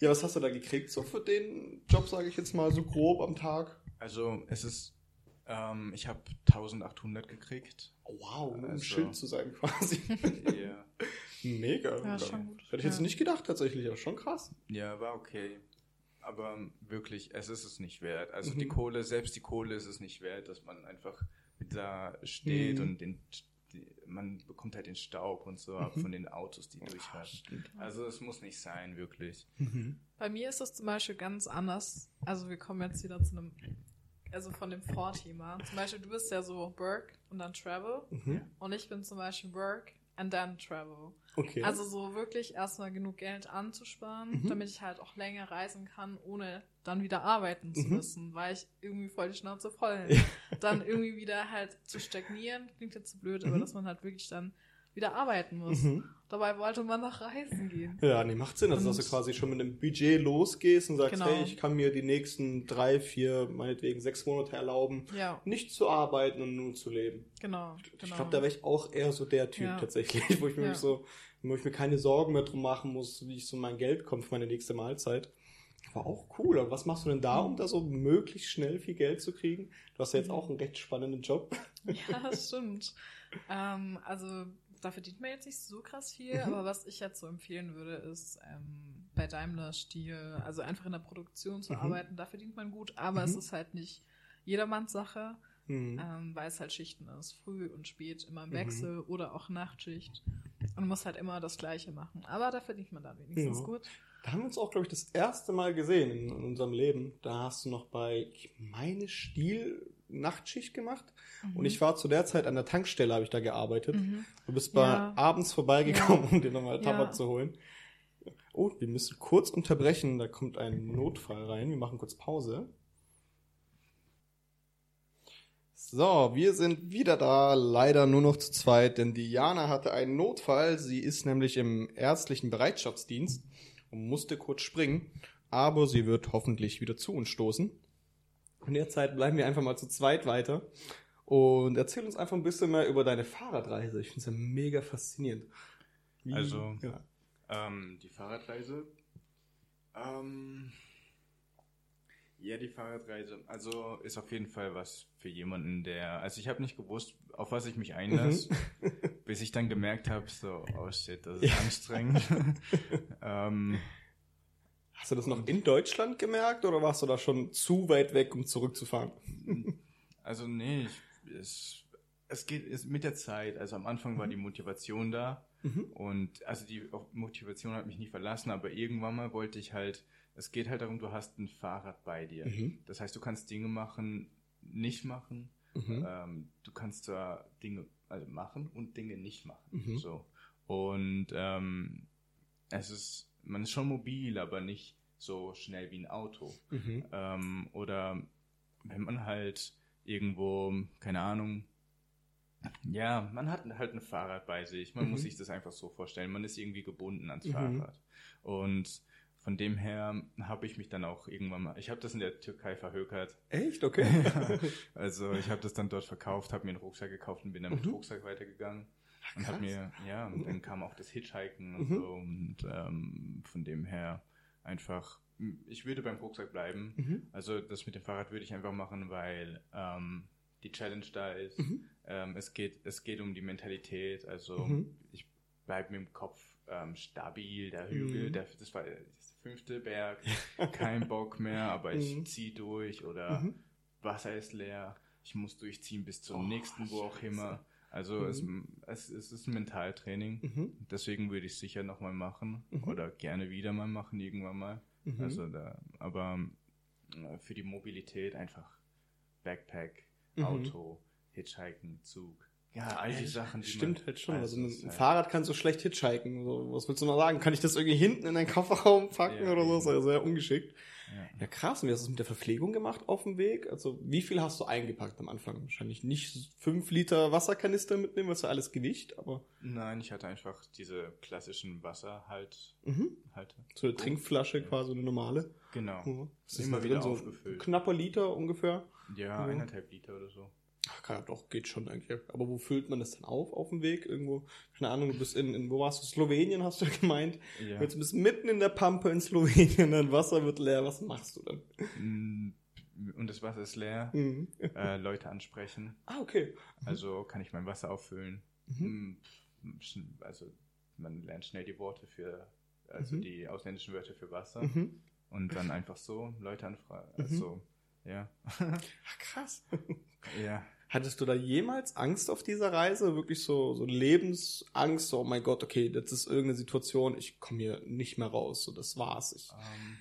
Ja, was hast du da gekriegt? So für den Job, sage ich jetzt mal, so grob am Tag? Also, es ist, ähm, ich habe 1800 gekriegt. Oh, wow, um ein Also- Schild zu sein quasi. Ja. Mega. Ja, schon gut. Hätte ich jetzt Ja. nicht gedacht, tatsächlich, aber schon krass. Ja, war okay. Aber wirklich, es ist es nicht wert. Also Mhm. die Kohle, selbst die Kohle ist es nicht wert, dass man einfach da steht Mhm. und den, die, man bekommt halt den Staub und so ab Mhm. von den Autos, die durchhalten. Also es muss nicht sein, wirklich. Mhm. Bei mir ist es zum Beispiel ganz anders. Also wir kommen jetzt wieder zu einem, also von dem Vorthema. Zum Beispiel du bist ja so Work und dann Travel Mhm. und ich bin zum Beispiel Work and then Travel. Okay. Also so wirklich erstmal genug Geld anzusparen, Mhm. damit ich halt auch länger reisen kann, ohne dann wieder arbeiten zu Mhm. müssen, weil ich irgendwie voll die Schnauze voll Ja. Dann irgendwie wieder halt zu stagnieren, klingt jetzt zu blöd, aber Mhm. dass man halt wirklich dann wieder arbeiten muss. Dabei wollte man noch reisen gehen. Ja, nee, macht Sinn, also, dass du Und- quasi schon mit einem Budget losgehst und sagst, Genau. hey, ich kann mir die nächsten drei, vier, meinetwegen sechs Monate erlauben, Ja, nicht zu arbeiten und nur zu leben. genau. Ich genau. glaube, da wäre ich auch eher so der Typ Ja. tatsächlich, wo ich mir Ja. so, wo ich mir keine Sorgen mehr drum machen muss, wie ich so mein Geld komme für meine nächste Mahlzeit. War auch cool. Aber was machst du denn da, um da so möglichst schnell viel Geld zu kriegen? Du hast ja jetzt Mhm. auch einen recht spannenden Job. Ja, das stimmt. ähm, also da verdient man jetzt nicht so krass viel, Mhm. aber was ich jetzt so empfehlen würde, ist ähm, bei Daimler Stil, also einfach in der Produktion zu Mhm. arbeiten, da verdient man gut, aber Mhm. es ist halt nicht jedermanns Sache, Hm. ähm, weil es halt Schichten ist, früh und spät immer im Mhm. Wechsel oder auch Nachtschicht. Und muss halt immer das Gleiche machen. Aber da verdient man dann wenigstens Ja. gut. Da haben wir uns auch, glaube ich, das erste Mal gesehen in, in unserem Leben. Da hast du noch bei, ich meine, Stil Nachtschicht gemacht. Und ich war zu der Zeit an der Tankstelle, habe ich da gearbeitet. Mhm. Du bist mal Ja. abends vorbeigekommen, Ja. um dir nochmal Tabak Ja. zu holen. Oh, wir müssen kurz unterbrechen. Da kommt ein Notfall rein. Wir machen kurz Pause. So, wir sind wieder da. Leider nur noch zu zweit, denn Diana hatte einen Notfall. Sie ist nämlich im ärztlichen Bereitschaftsdienst und musste kurz springen. Aber sie wird hoffentlich wieder zu uns stoßen. In der Zeit bleiben wir einfach mal zu zweit weiter. Und erzähl uns einfach ein bisschen mehr über deine Fahrradreise. Ich finde es ja mega faszinierend. Wie- Also- ja. Ähm, die Fahrradreise. Ähm, ja, die Fahrradreise. Also ist auf jeden Fall was für jemanden, der. Also ich habe nicht gewusst, auf was ich mich einlasse, bis ich dann gemerkt habe, so, oh shit, das ist Ja. anstrengend. ähm, Hast du das noch in Deutschland gemerkt oder warst du da schon zu weit weg, um zurückzufahren? also nee, ich, es, es geht es, mit der Zeit. Also am Anfang war die Motivation da. Mhm. Und also die Motivation hat mich nie verlassen, aber irgendwann mal wollte ich halt, es geht halt darum, du hast ein Fahrrad bei dir. Mhm. Das heißt, du kannst Dinge machen, nicht machen. Mhm. Ähm, du kannst zwar Dinge also machen und Dinge nicht machen. Mhm. So. Und ähm, es ist, man ist schon mobil, aber nicht so schnell wie ein Auto. Mhm. Ähm, oder wenn man halt irgendwo, keine Ahnung, ja, man hat halt ein Fahrrad bei sich. Man Mhm. muss sich das einfach so vorstellen. Man ist irgendwie gebunden ans Mhm. Fahrrad. Und von dem her habe ich mich dann auch irgendwann mal, ich habe das in der Türkei verhökert. Echt? Okay. also ich habe das dann dort verkauft, habe mir einen Rucksack gekauft und bin dann mit. Rucksack weitergegangen. Und habe mir, ja, und dann kam auch das Hitchhiken und Mhm. so. Und ähm, von dem her einfach, ich würde beim Rucksack bleiben. Mhm. Also das mit dem Fahrrad würde ich einfach machen, weil ähm, die Challenge da ist. Mhm. Ähm, es, geht, es geht um die Mentalität. Also Mhm. ich bleibe mit dem Kopf ähm, stabil. Der Hügel, Mhm. der, das war der fünfte Berg. Kein Bock mehr, aber ich Mhm. ziehe durch. Oder. Wasser ist leer. Ich muss durchziehen bis zum Oh, nächsten, wo auch immer. Also Mhm. es, es, es ist ein Mentaltraining. Mhm. Deswegen würde ich es sicher nochmal machen. Mhm. Oder gerne wieder mal machen, irgendwann mal. Mhm. Also da, aber äh, für die Mobilität einfach Backpack, Mhm. Auto, Hitchhiken, Zug. Ja, all die Ja, Sachen, Stimmt halt schon. Also ein, ist halt- Fahrrad kannst du schlecht hitchhiken. So, was willst du mal sagen? Kann ich das irgendwie hinten in deinen Kofferraum packen Ja, oder so? Das ist ja sehr ungeschickt. Ja, krass. Und wie hast du es mit der Verpflegung gemacht auf dem Weg? Also, wie viel hast du eingepackt am Anfang? Wahrscheinlich nicht fünf Liter Wasserkanister mitnehmen, was ja alles Gewicht, aber. Nein, ich hatte einfach diese klassischen Wasserhalt. Mhm. Halte. So eine Trinkflasche, quasi eine normale. Genau. Mhm. Was Immer da wieder drin? aufgefüllt. knapper Liter ungefähr. Ja, Mhm. eineinhalb Liter oder so. Ach, ja, doch, geht schon eigentlich. Aber wo füllt man das dann auf, auf dem Weg? Irgendwo, keine Ahnung, du bist in, in wo warst du? Slowenien, hast du gemeint. Ja. Jetzt bist du mitten in der Pampe in Slowenien, dein Wasser wird leer, was machst du dann? Mm, Und das Wasser ist leer. Mhm. Äh, Leute ansprechen. Ah, okay. Also kann ich mein Wasser auffüllen. Mhm. Mm, Also man lernt schnell die Worte für, also Mhm. die ausländischen Wörter für Wasser. Mhm. Und dann einfach so Leute anfragen. Mhm. Also, ja. Ach, krass. ja. Hattest du da jemals Angst auf dieser Reise? Wirklich so, so Lebensangst? So, oh mein Gott, okay, das ist irgendeine Situation, ich komme hier nicht mehr raus. So, das war's. Ich, Ähm,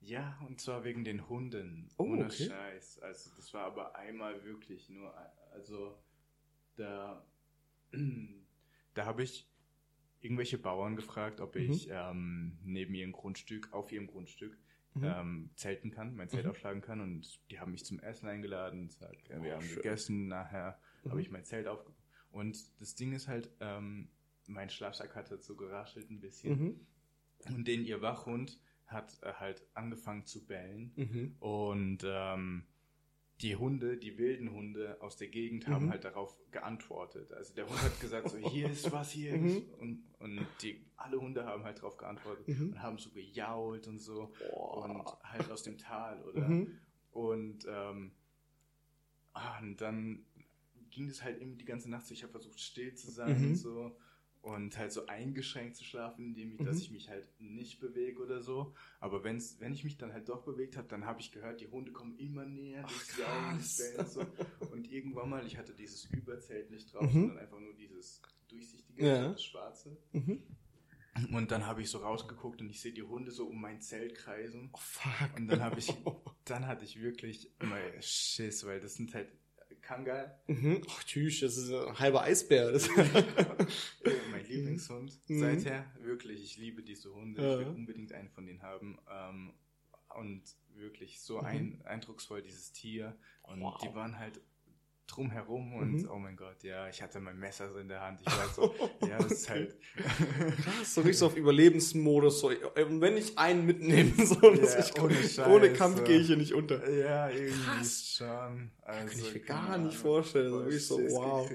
ja, und zwar wegen den Hunden. Oh, Ohne okay. Scheiß. Also das war aber einmal wirklich nur, also da, da habe ich irgendwelche Bauern gefragt, ob Mhm. ich ähm, neben ihrem Grundstück, auf ihrem Grundstück, Mhm. ähm, zelten kann, mein Zelt Mhm. aufschlagen kann und die haben mich zum Essen eingeladen. Sag, äh, wir Oh, haben schön. gegessen, nachher Mhm. habe ich mein Zelt aufgebaut. Und das Ding ist halt, ähm, mein Schlafsack hat halt so geraschelt ein bisschen. Mhm. Und den ihr Wachhund hat äh, halt angefangen zu bellen. Mhm. Und ähm, die Hunde, die wilden Hunde aus der Gegend haben Mhm. halt darauf geantwortet. Also der Hund hat gesagt, so hier ist was, hier Mhm. ist. Und, und die, alle Hunde haben halt darauf geantwortet Mhm. und haben so gejault und so. Boah. Und halt aus dem Tal, oder? Mhm. Und, ähm, ah, und dann ging es halt eben die ganze Nacht so, ich habe versucht still zu sein Mhm. und so und halt so eingeschränkt zu schlafen, indem ich, Mhm. dass ich mich halt nicht bewege oder so. Aber wenn's, wenn ich mich dann halt doch bewegt habe, dann habe ich gehört, die Hunde kommen immer näher, Bellen und so. Und irgendwann mal, ich hatte dieses Überzelt nicht drauf, Mhm. sondern einfach nur dieses durchsichtige, Ja. das schwarze. Mhm. Und dann habe ich so rausgeguckt und ich sehe die Hunde so um mein Zelt kreisen. Oh, fuck. Und dann habe ich, dann hatte ich wirklich mal Schiss, weil das sind halt Kangal, Mhm. Oh, tschüss, das ist ein halber Eisbär. Das mein Lieblingshund. Mhm. Seither wirklich, ich liebe diese Hunde. Ja. Ich will unbedingt einen von denen haben. Ähm, und wirklich so Mhm. ein, eindrucksvoll dieses Tier. Und Wow. die waren halt drumherum und Mhm. oh mein Gott, ja, ich hatte mein Messer so in der Hand. Ich war so, ja, das ist halt. Krass, so richtig so auf Überlebensmodus. So, äh, wenn ich einen mitnehmen soll, Ja, ich, ohne ohne, Scheiß, Kampf so. gehe ich hier nicht unter. ja, irgendwie Krass. schon. Also, Kann ich mir keine gar nicht vorstellen. So wirklich so, wow.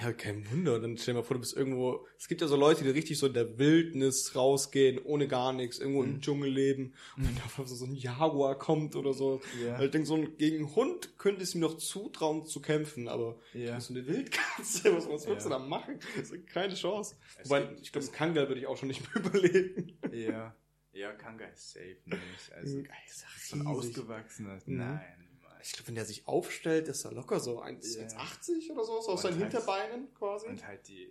Ja, kein Wunder. Dann stell dir mal vor, du bist irgendwo. Es gibt ja so Leute, die richtig so in der Wildnis rausgehen, ohne gar nichts, irgendwo im Mhm. Dschungel leben. Und dann einmal so ein Jaguar kommt oder so. Ja. Weil ich denke, so gegen Hund könnte es ihm noch zutrauen zu kämpfen, aber Ja. so eine Wildkatze, was, was willst Ja. du da machen? Das keine Chance. Es Wobei, gibt- ich glaube, Kangal würde ich auch schon nicht mehr überleben. Ja. Ja, Kanga ist safe nicht. Also, Geil, ja so ein ausgewachsener. Mhm. Nein. Ich glaube, wenn der sich aufstellt, ist er locker so 1 Ja. 1,80 oder so, so aus seinen halt- Hinterbeinen quasi. Und halt die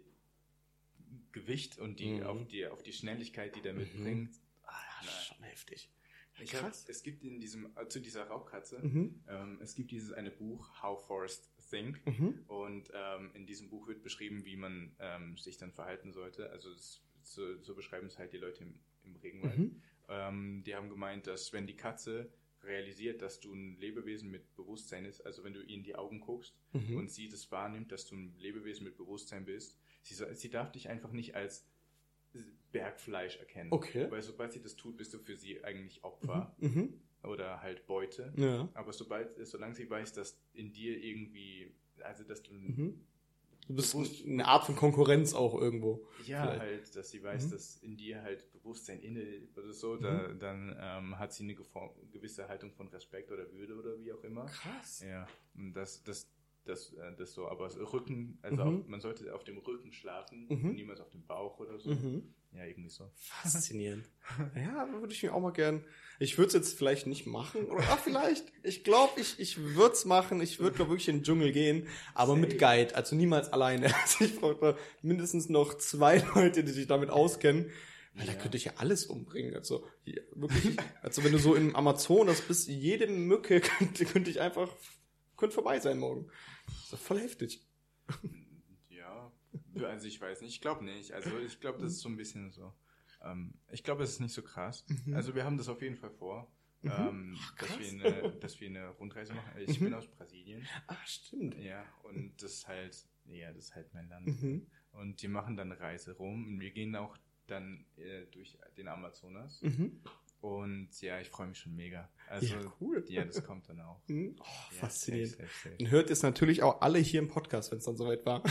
Gewicht und die, Mhm. auf die, auf die Schnelligkeit, die der Mhm. mitbringt. Ah, nein. schon heftig. Ich hab, Krass. es gibt in diesem, äh, zu dieser Raubkatze, Mhm. ähm, es gibt dieses eine Buch, How Forests Think. Mhm. Und ähm, in diesem Buch wird beschrieben, wie man ähm, sich dann verhalten sollte. Also es, so, so beschreiben es halt die Leute im, im Regenwald. Mhm. Ähm, die haben gemeint, dass wenn die Katze realisiert, dass du ein Lebewesen mit Bewusstsein ist, also wenn du ihr in die Augen guckst Mhm. und sie das wahrnimmt, dass du ein Lebewesen mit Bewusstsein bist, sie, sie darf dich einfach nicht als Bergfleisch erkennen. Okay. Weil sobald sie das tut, bist du für sie eigentlich Opfer Mhm. oder halt Beute. Ja. Aber sobald, solange sie weiß, dass in dir irgendwie, also dass du Mhm. Du bist Bewusst- eine Art von Konkurrenz auch irgendwo. Ja, Vielleicht. halt, dass sie weiß, Mhm. dass in dir halt Bewusstsein inne oder so, da, dann ähm, hat sie eine gewisse Haltung von Respekt oder Würde oder wie auch immer. Krass. Ja, und das, das, das, äh, das so, aber Rücken, also Mhm. auf, man sollte auf dem Rücken schlafen Mhm. und niemals auf dem Bauch oder so. Mhm. Ja, irgendwie so. Faszinierend. ja, würde ich mir auch mal gern. Ich würde es jetzt vielleicht nicht machen. Oder ach, vielleicht. Ich glaube, ich, ich würde es machen. Ich würde glaub, wirklich in den Dschungel gehen. Aber mit Safe. Guide. Also niemals alleine. Also ich brauche da mindestens noch zwei Leute, die sich damit auskennen. Weil da Ja. könnte ich ja alles umbringen. Also hier, wirklich. Also wenn du so im Amazonas bist, jede Mücke könnte, könnte ich einfach, könnte vorbei sein morgen. Das ist voll heftig. Also ich weiß nicht, ich glaube nicht. Also ich glaube, das ist so ein bisschen so. Ähm, ich glaube, es ist nicht so krass. Mhm. Also wir haben das auf jeden Fall vor. Mhm. Ähm, Ach, dass, wir eine, dass wir eine Rundreise machen. Ich Mhm. bin aus Brasilien. Ah, stimmt. Ja, und das ist halt, ja, das ist halt mein Land. Mhm. Und die machen dann eine Reise rum. Und wir gehen auch dann äh, durch den Amazonas. Mhm. Und ja, ich freue mich schon mega. Also, ja, cool. ja, das kommt dann auch. Mhm. Oh, Ja, faszinierend. safe, safe, safe. Dann hört es natürlich auch alle hier im Podcast, wenn es dann soweit war.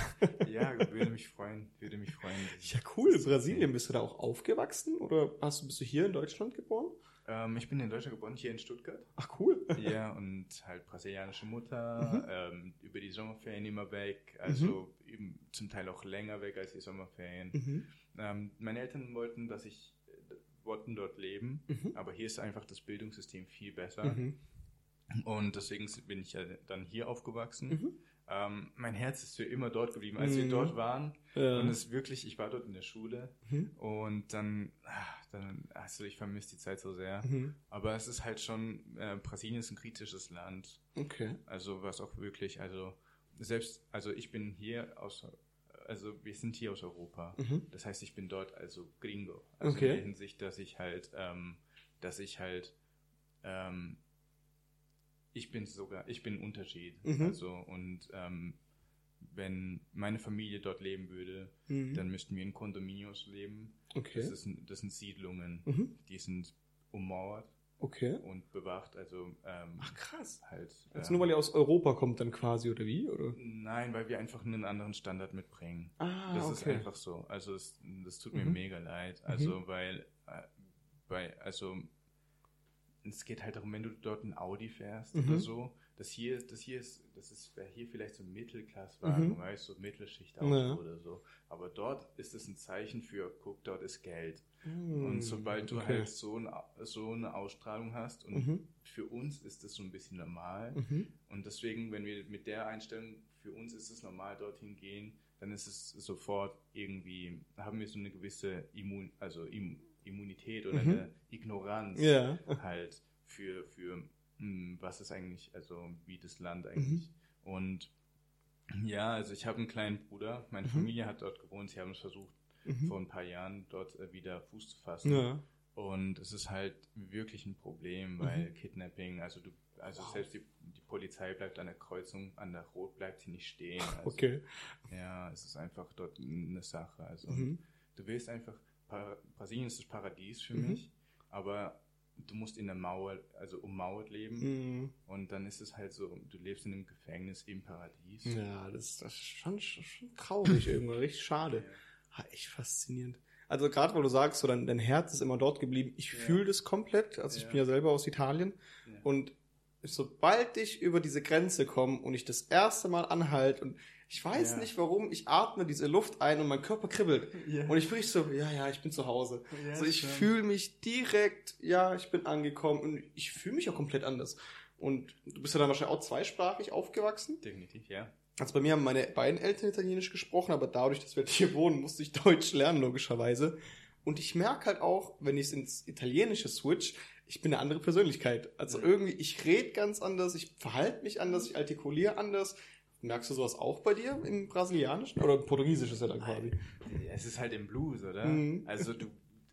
Ja, würde mich freuen, würde mich freuen. Ja, cool. In Brasilien, bist du da auch aufgewachsen oder hast du, bist du hier in Deutschland geboren? Ähm, ich bin in Deutschland geboren, hier in Stuttgart. Ach, cool. Ja, und halt brasilianische Mutter, Mhm. ähm, über die Sommerferien immer weg, also eben zum Teil auch länger weg als die Sommerferien. Mhm. Ähm, meine Eltern wollten, dass ich wollten dort leben, Mhm. aber hier ist einfach das Bildungssystem viel besser Mhm. und deswegen bin ich ja dann hier aufgewachsen. Mhm. Ähm, mein Herz ist für immer dort geblieben. Als wir Mhm. dort waren, Ja. und es wirklich, ich war dort in der Schule Mhm. und dann, ah, dann also ich vermisse die Zeit so sehr. Mhm. Aber es ist halt schon, äh, Brasilien ist ein kritisches Land. Okay. Also was auch wirklich, also selbst, also ich bin hier aus, also wir sind hier aus Europa. Mhm. Das heißt, ich bin dort also Gringo. Also Okay. in der Hinsicht, dass ich halt, ähm, dass ich halt, ähm, ich bin sogar, ich bin ein Unterschied. Mhm. Also und ähm, wenn meine Familie dort leben würde, Mhm. dann müssten wir in Condominios leben. Okay. Das, ist, das sind Siedlungen, Mhm. die sind ummauert Okay. und bewacht. Also ähm, Ach, krass. halt. Also ähm, nur weil ihr aus Europa kommt dann quasi, oder wie? Oder? Nein, weil wir einfach einen anderen Standard mitbringen. Ah, Das ist okay. einfach so. Also es, das tut mir Mhm. mega leid. Also weil, äh, bei, also es geht halt darum, wenn du dort ein Audi fährst Mhm. oder so, das hier, das hier ist, das ist wäre hier vielleicht so ein Mittelklasswagen, Mhm. weißt du, so Mittelschicht Ja. oder so. Aber dort ist es ein Zeichen für, guck, dort ist Geld. Mhm. Und sobald du okay. halt so, ein, so eine Ausstrahlung hast und Mhm. für uns ist das so ein bisschen normal, Mhm. und deswegen, wenn wir mit der Einstellung, für uns ist es normal, dorthin gehen, dann ist es sofort irgendwie, haben wir so eine gewisse Immun, also Im, Immunität oder Mhm. eine Ignoranz Ja. halt für, für was ist eigentlich, also wie das Land eigentlich. Mhm. Und ja, also ich habe einen kleinen Bruder, meine Mhm. Familie hat dort gewohnt, sie haben es versucht, Mhm. vor ein paar Jahren dort äh, wieder Fuß zu fassen. Ja. Und es ist halt wirklich ein Problem, weil Mhm. Kidnapping, also du, also Wow. selbst die, die Polizei bleibt an der Kreuzung, an der Rot bleibt sie nicht stehen. Also, Okay. Ja, es ist einfach dort eine Sache. Also Mhm. du willst einfach, Brasilien ist das Paradies für Mhm. mich, aber du musst in der Mauer, also ummauert leben. Mhm. Und dann ist es halt so, du lebst in einem Gefängnis im Paradies. Ja, das, das ist schon, schon traurig irgendwo, richtig schade. Ha, echt faszinierend. Also gerade weil du sagst, so dein, dein Herz ist immer dort geblieben. Ich Ja. fühle das komplett. Also ich Ja. bin ja selber aus Italien. Ja. Und sobald ich über diese Grenze komme und ich das erste Mal anhalte und ich weiß Ja. nicht warum, ich atme diese Luft ein und mein Körper kribbelt. Ja. Und ich bin so, ja, ja, ich bin zu Hause. Ja, also ich fühle mich direkt, ja, ich bin angekommen und ich fühle mich auch komplett anders. Und du bist ja dann wahrscheinlich auch zweisprachig aufgewachsen. Definitiv, ja. Also bei mir haben meine beiden Eltern Italienisch gesprochen, aber dadurch, dass wir hier wohnen, musste ich Deutsch lernen, logischerweise. Und ich merke halt auch, wenn ich es ins Italienische switch, ich bin eine andere Persönlichkeit. Also irgendwie, ich rede ganz anders, ich verhalte mich anders, ich artikuliere anders. Merkst du sowas auch bei dir im Brasilianischen? Oder im Portugiesischen ist ja dann quasi. Es ist halt im Blues, oder? Mhm. Also du,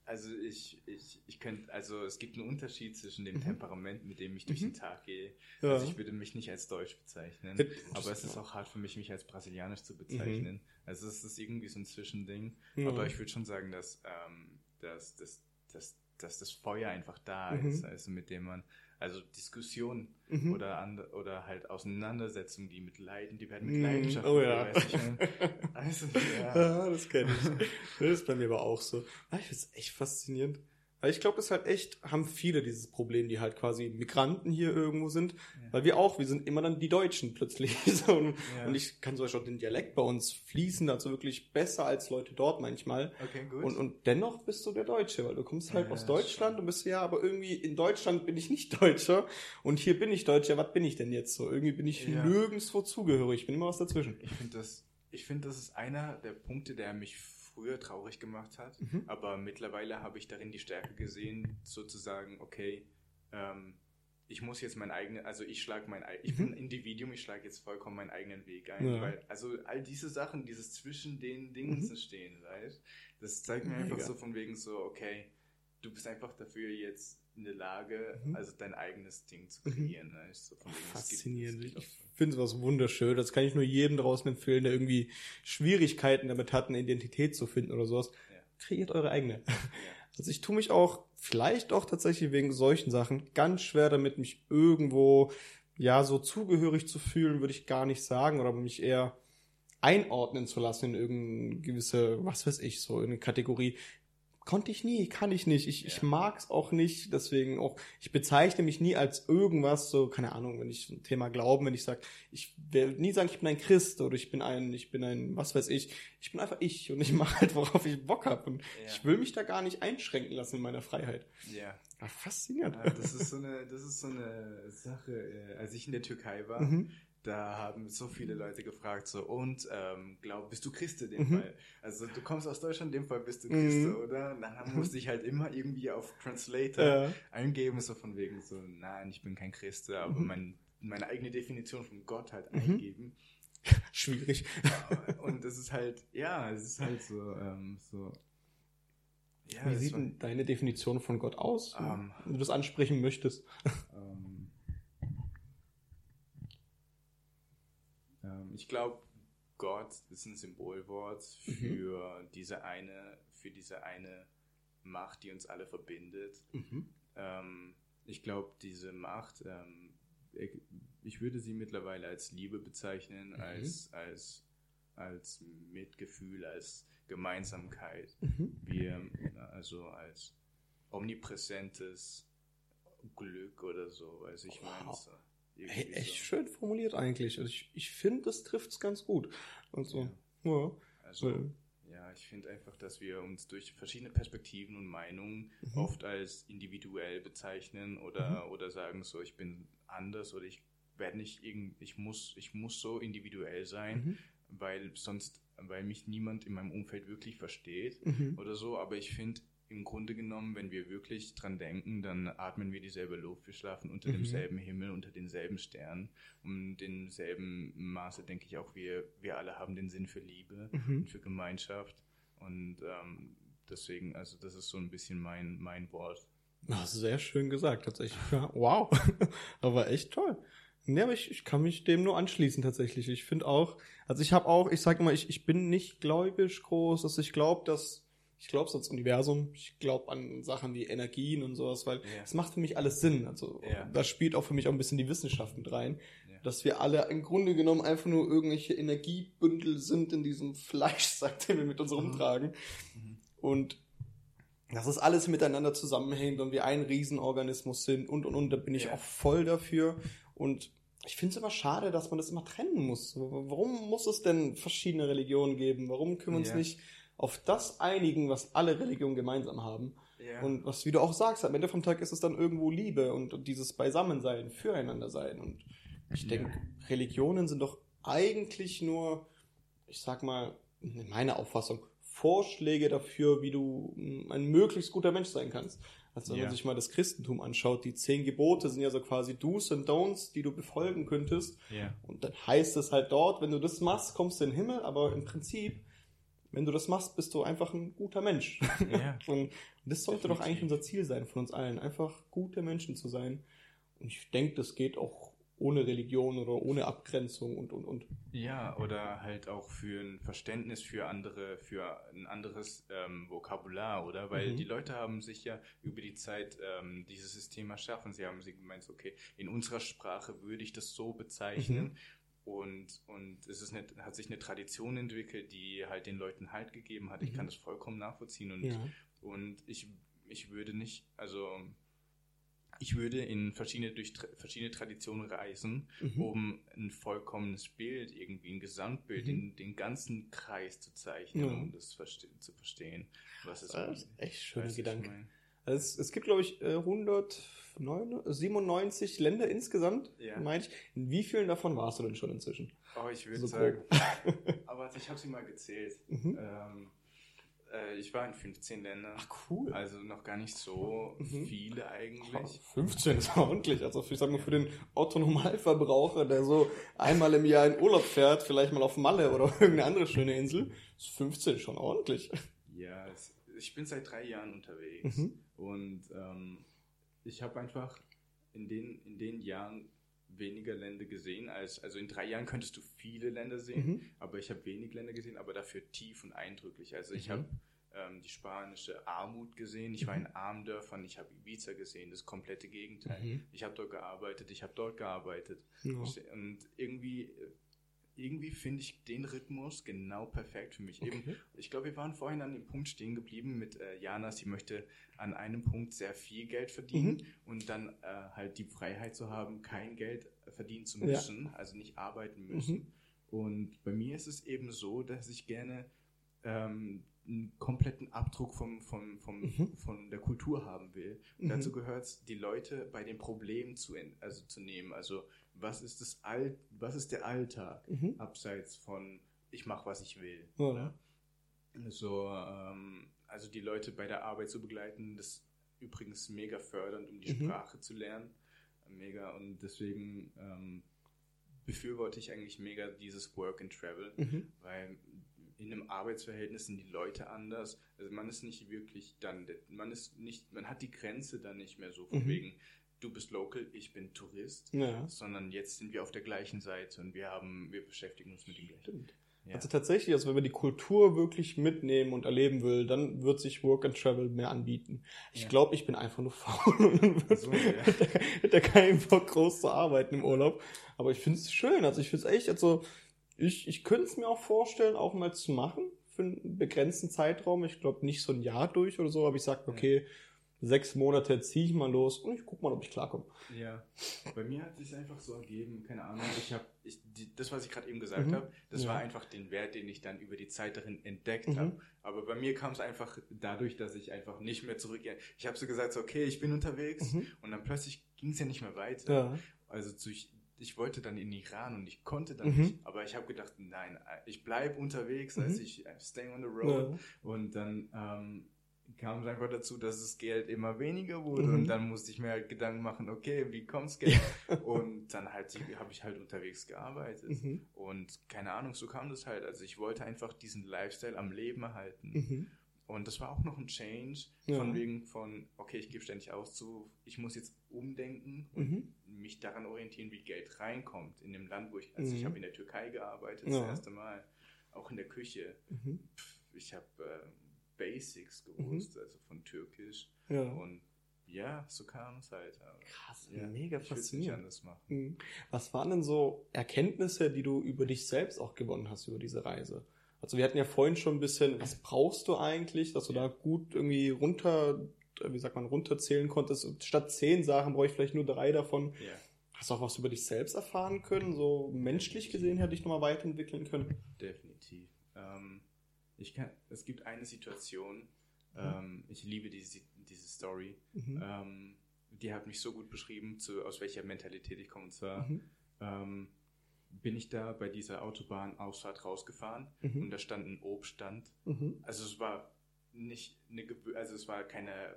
also ich, ich, ich könnte, also es gibt einen Unterschied zwischen dem Mhm. Temperament, mit dem ich durch Mhm. den Tag gehe. Ja. Also ich würde mich nicht als Deutsch bezeichnen. Ja, Aber es ist auch hart für mich, mich als Brasilianisch zu bezeichnen. Also es ist irgendwie so ein Zwischending. Mhm. Aber ich würde schon sagen, dass, ähm, dass, dass, dass, dass das Feuer einfach da Mhm. ist, also mit dem man, also Diskussionen Mhm. oder, and, oder halt Auseinandersetzungen, die mit Leiden, die werden mit Mhm. Leidenschaft Oh ja. Also, ja. Ja, das kenne ich. Das ist bei mir aber auch so. Ah, Ich finde es echt faszinierend. Weil ich glaube, das ist halt echt, haben viele dieses Problem, die halt quasi Migranten hier irgendwo sind. Ja. Weil wir auch, wir sind immer dann die Deutschen plötzlich. So, und, Ja. und ich kann zum Beispiel auch den Dialekt bei uns fließen, also wirklich besser als Leute dort manchmal. Okay, gut. Und, und dennoch bist du der Deutsche, weil du kommst halt Ja, aus Deutschland stimmt. und bist ja, aber irgendwie in Deutschland bin ich nicht Deutscher und hier bin ich Deutscher. Was bin ich denn jetzt so? Irgendwie bin ich nirgendwo zugehörig. Ich bin immer was dazwischen. Ich finde das, ich finde, das ist einer der Punkte, der mich früher traurig gemacht hat. Mhm. Aber mittlerweile habe ich darin die Stärke gesehen, sozusagen, okay, ähm, ich muss jetzt mein eigenes, also ich schlage mein, ich bin ein Individuum, ich schlage jetzt vollkommen meinen eigenen Weg ein, Ja. weil, also all diese Sachen, dieses zwischen den Dingen zu stehen, weißt, das zeigt mir einfach Mega. so von wegen so, okay, du bist einfach dafür jetzt in der Lage, also dein eigenes Ding zu kreieren, so wegen, es gibt- Faszinierend. gibt Ich so- finde sowas wunderschön. Das kann ich nur jedem draußen empfehlen, der irgendwie Schwierigkeiten damit hat, eine Identität zu finden oder sowas. Ja. Kreiert eure eigene. Ja. Also ich tue mich auch, vielleicht auch tatsächlich wegen solchen Sachen, ganz schwer damit, mich irgendwo, ja, so zugehörig zu fühlen, würde ich gar nicht sagen, oder mich eher einordnen zu lassen in irgendeine gewisse, was weiß ich, so in eine Kategorie. Konnte ich nie, kann ich nicht. Ich, ich Ja. mag's auch nicht, deswegen auch, ich bezeichne mich nie als irgendwas, so, keine Ahnung, wenn ich ein Thema Glauben, wenn ich sage, ich werde nie sagen, ich bin ein Christ oder ich bin ein, ich bin ein, was weiß ich, ich bin einfach ich und ich mache halt, worauf ich Bock habe. Und Ja. ich will mich da gar nicht einschränken lassen in meiner Freiheit. Ja. Ja, faszinierend. Ja, das ist so eine, das ist so eine Sache. äh, Als ich in der Türkei war, Mhm. Da haben so viele Leute gefragt, so, und, ähm, glaub, bist du Christ in dem Mhm. Fall? Also, du kommst aus Deutschland, in dem Fall bist du Mhm. Christ, oder? Und dann musste ich halt immer irgendwie auf Translator Ja. eingeben, so von wegen so, nein, ich bin kein Christ, aber Mhm. mein, meine eigene Definition von Gott halt Mhm. eingeben. Schwierig. Und das ist halt, ja, es ist halt so, ähm, so, ja, Wie sieht denn deine Definition von Gott aus, Ähm. wenn du das ansprechen möchtest? Ähm, ähm, ich glaube, Gott ist ein Symbolwort Mhm. für diese eine, für diese eine Macht, die uns alle verbindet. Ähm, ich glaube, diese Macht, ähm, ich, würde sie mittlerweile als Liebe bezeichnen, Mhm. als, als, als Mitgefühl, als Gemeinsamkeit. Mhm. Wir, also als omnipräsentes Glück oder so, weiß ich meine. Wow. So, Hey, echt so. schön formuliert eigentlich. Also ich, ich finde, das trifft's ganz gut. Und so. Ja. Ja. Also, Weil- ja, ich finde einfach, dass wir uns durch verschiedene Perspektiven und Meinungen Mhm. oft als individuell bezeichnen oder, oder sagen so, ich bin anders oder ich werde nicht irgend, ich muss, ich muss so individuell sein, Mhm. weil sonst, weil mich niemand in meinem Umfeld wirklich versteht Mhm. oder so, aber ich finde im Grunde genommen, wenn wir wirklich dran denken, dann atmen wir dieselbe Luft, wir schlafen unter Mhm. demselben Himmel, unter denselben Sternen und denselben Maße denke ich auch, wir, wir alle haben den Sinn für Liebe Mhm. und für Gemeinschaft und ähm, deswegen, also das ist so ein bisschen mein, mein Wort. Ah, sehr schön gesagt, tatsächlich. Ja, wow. aber echt toll. Ja, aber ich, ich kann mich dem nur anschließen, tatsächlich. Ich finde auch, also ich habe auch, ich sage immer, ich, ich bin nicht gläubisch groß, dass ich glaube, dass, ich glaube ans Universum, ich glaube an Sachen wie Energien und sowas, weil Ja. es macht für mich alles Sinn. Also Ja. da spielt auch für mich auch ein bisschen die Wissenschaft mit rein. Ja. Dass wir alle im Grunde genommen einfach nur irgendwelche Energiebündel sind in diesem Fleischsack, den wir mit uns rumtragen. Mhm. Und dass es alles miteinander zusammenhängt und wir ein Riesenorganismus sind und und und, da bin ich Ja. auch voll dafür. Und ich finde es immer schade, dass man das immer trennen muss. Warum muss es denn verschiedene Religionen geben? Warum können wir uns Ja. nicht auf das einigen, was alle Religionen gemeinsam haben? Ja. Und was, wie du auch sagst, am Ende vom Tag ist es dann irgendwo Liebe und, und dieses Beisammensein, Füreinander sein. Und ich Ja. denke, Religionen sind doch eigentlich nur, ich sag mal, in meiner Auffassung, Vorschläge dafür, wie du mm, ein möglichst guter Mensch sein kannst. Also wenn Ja. man sich mal das Christentum anschaut, die zehn Gebote sind ja so quasi Do's und Don'ts, die du befolgen könntest. ja. Und dann heißt es halt dort, wenn du das machst, kommst du in den Himmel, aber im Prinzip, wenn du das machst, bist du einfach ein guter Mensch. Ja. Und das sollte doch eigentlich unser Ziel sein von uns allen, einfach gute Menschen zu sein. Und ich denke, das geht auch ohne Religion oder ohne Abgrenzung und und und. Ja, oder halt auch für ein Verständnis für andere, für ein anderes ähm, Vokabular, oder? Weil Mhm. die Leute haben sich ja über die Zeit ähm, dieses System erschaffen. Sie haben sich gemeint, okay, in unserer Sprache würde ich das so bezeichnen. Mhm. Und, und es ist eine, hat sich eine Tradition entwickelt, die halt den Leuten Halt gegeben hat. Ich Mhm. kann das vollkommen nachvollziehen. Und, Ja. und ich, ich würde nicht, also ich würde in verschiedene, durch tra verschiedene Traditionen reisen, Mhm. um ein vollkommenes Bild, irgendwie ein Gesamtbild, Mhm. den, den ganzen Kreis zu zeichnen, um das verste zu verstehen, was es Das ist echt schöner Gedanke. Also es, es gibt, glaube ich, äh, 197 Länder insgesamt, Ja. meine ich. In wie vielen davon warst du denn schon inzwischen? Oh, ich würde So sagen, aber ich habe sie mal gezählt. Mhm. Ähm, Äh, ich war in 15 Ländern. Ach cool. Also noch gar nicht so Mhm. viele eigentlich. 15 ist ordentlich. Also ich sag mal für den Autonormalverbraucher, der so einmal im Jahr in Urlaub fährt, vielleicht mal auf Malle oder irgendeine andere schöne Insel, ist 15 schon ordentlich. Ja, es, ich bin seit drei Jahren unterwegs Mhm. und ähm, ich habe einfach in den, in den Jahren weniger Länder gesehen als, also in drei Jahren könntest du viele Länder sehen, Mhm. aber ich habe wenig Länder gesehen, aber dafür tief und eindrücklich. Also ich Mhm. habe ähm, die spanische Armut gesehen, ich war in armen Dörfern, ich habe Ibiza gesehen, das komplette Gegenteil. Mhm. Ich habe dort gearbeitet, ich habe dort gearbeitet. Ja. Und irgendwie, äh, irgendwie finde ich den Rhythmus genau perfekt für mich. Eben, Okay. ich glaube, wir waren vorhin an dem Punkt stehen geblieben mit äh, Jana, sie möchte an einem Punkt sehr viel Geld verdienen Mhm. und dann äh, halt die Freiheit zu haben, kein Geld verdienen zu Ja. müssen, also nicht arbeiten müssen. Mhm. Und bei mir ist es eben so, dass ich gerne ähm, einen kompletten Abdruck vom, vom, vom, Mhm. von der Kultur haben will. Und Mhm. dazu gehört es, die Leute bei den Problemen zu, also zu nehmen. Also was ist das All, was ist der Alltag Mhm. abseits von ich mache was ich will. Ja. So, ähm, also die Leute bei der Arbeit zu begleiten, das übrigens mega fördernd, um die Mhm. Sprache zu lernen. Mega und deswegen ähm, befürworte ich eigentlich mega dieses Work and Travel, Mhm. weil in einem Arbeitsverhältnis sind die Leute anders. Also man ist nicht wirklich dann, man ist nicht, man hat die Grenze dann nicht mehr so von Mhm. wegen, du bist local, ich bin Tourist, Ja. sondern jetzt sind wir auf der gleichen Seite und wir haben, wir beschäftigen uns mit dem gleichen. Stimmt. Ja. Also tatsächlich, also wenn man die Kultur wirklich mitnehmen und erleben will, dann wird sich Work and Travel mehr anbieten. Ich Ja. glaube, ich bin einfach nur faul und dann wird, So, ja. hätte er keinen Bock groß zu arbeiten im Urlaub. Aber ich finde es schön, also ich finde es echt, also ich, ich könnte es mir auch vorstellen, auch mal zu machen für einen begrenzten Zeitraum. Ich glaube nicht so ein Jahr durch oder so, aber ich sage, okay, sechs Monate ziehe ich mal los und ich guck mal, ob ich klarkomme. Ja, bei mir hat sich einfach so ergeben, keine Ahnung, ich habe, das, was ich gerade eben gesagt Mhm. habe, das Ja. war einfach den Wert, den ich dann über die Zeit darin entdeckt Mhm. habe. Aber bei mir kam es einfach dadurch, dass ich einfach nicht mehr zurück, ich habe so gesagt, so, okay, ich bin unterwegs Mhm. und dann plötzlich ging es ja nicht mehr weiter. Ja. Also zu, ich, wollte dann in Iran und ich konnte dann Mhm. nicht, aber ich habe gedacht, nein, ich bleibe unterwegs, Mhm. also ich staying on the road. Ja. Und dann ähm, kam es einfach dazu, dass das Geld immer weniger wurde Mhm. und dann musste ich mir halt Gedanken machen, okay, wie kommt's Geld? und dann halt habe ich halt unterwegs gearbeitet. Mhm. Und keine Ahnung, so kam das halt. Also ich wollte einfach diesen Lifestyle am Leben erhalten. Mhm. Und das war auch noch ein Change Ja. von wegen von, okay, ich gebe ständig aus zu, ich muss jetzt umdenken und Mhm. mich daran orientieren, wie Geld reinkommt in dem Land, wo ich, also ich Mhm. habe in der Türkei gearbeitet, Ja. das erste Mal, auch in der Küche. Mhm. Ich habe äh, Basics gewusst, also von Türkisch. Ja. Und ja, so kam es halt. Aber, Krass, ja, mega ich faszinierend. Mhm. Was waren denn so Erkenntnisse, die du über dich selbst auch gewonnen hast über diese Reise? Also wir hatten ja vorhin schon ein bisschen, was brauchst du eigentlich, dass du da gut irgendwie runter, wie sagt man, runterzählen konntest. Statt zehn Sachen brauche ich vielleicht nur drei davon. Ja, Hast du auch was über dich selbst erfahren können, so menschlich gesehen her dich nochmal weiterentwickeln können? definitiv. Ähm, ich kann, es gibt eine Situation, ähm, ich liebe diese, diese Story. Mhm. Ähm, die hat mich so gut beschrieben, zu, aus welcher Mentalität ich komme. Und zwar Mhm. ähm, bin ich da bei dieser Autobahnausfahrt rausgefahren Mhm. und da stand ein Obststand. Mhm. Also es war nicht eine, also es war keine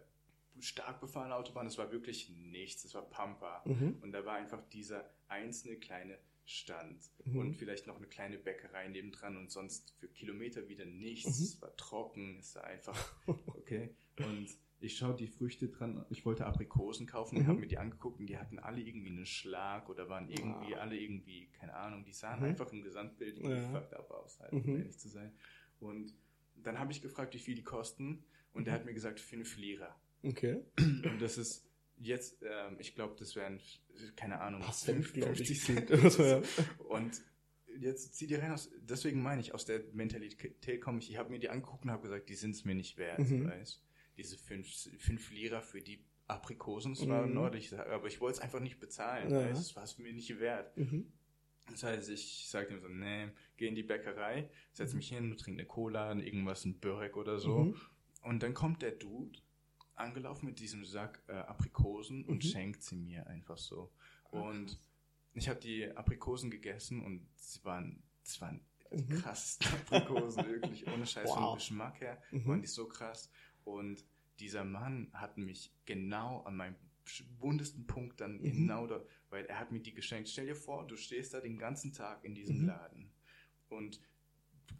stark befahrene Autobahn, es war wirklich nichts, es war Pampa. Mhm. Und da war einfach dieser einzelne kleine Stand Mhm. und vielleicht noch eine kleine Bäckerei nebendran und sonst für Kilometer wieder nichts. Mhm. Es war trocken, es war einfach, okay. Und ich schaue die Früchte dran, ich wollte Aprikosen kaufen und Mhm. habe mir die angeguckt und die hatten alle irgendwie einen Schlag oder waren irgendwie Ah. alle irgendwie, keine Ahnung, die sahen Mhm. einfach im Gesamtbild irgendwie Ja. fucked up aus, halt, Mhm. um ehrlich zu sein. Und dann habe ich gefragt, wie viel die kosten und der hat mir gesagt, fünf Lira. Okay. Und das ist jetzt, ähm, ich glaube, das wären, keine Ahnung, ich, 50 sind Cent. oder so. Und jetzt zieh die rein aus, deswegen meine ich, aus der Mentalität komme ich, ich habe mir die angeguckt und habe gesagt, die sind es mir nicht wert, Mhm. weißt Diese fünf, fünf Lira für die Aprikosen, das war Mhm. in Ordnung, ich sag, aber ich wollte es einfach nicht bezahlen, Ja. weißt das war es mir nicht wert. Mhm. Das heißt, ich sagte ihm so, nee, geh in die Bäckerei, setz mich hin, trink eine Cola, irgendwas, ein Börek oder so. Mhm. Und dann kommt der Dude angelaufen mit diesem Sack äh, Aprikosen und Mhm. schenkt sie mir einfach so. Und ich habe die Aprikosen gegessen und sie waren, es waren die krassesten Aprikosen, wirklich ohne Scheiß Wow. vom Geschmack her, Mhm. waren die so krass. Und dieser Mann hat mich genau an meinem wundesten Punkt dann Mhm. genau da, weil er hat mir die geschenkt. Stell dir vor, du stehst da den ganzen Tag in diesem Mhm. Laden und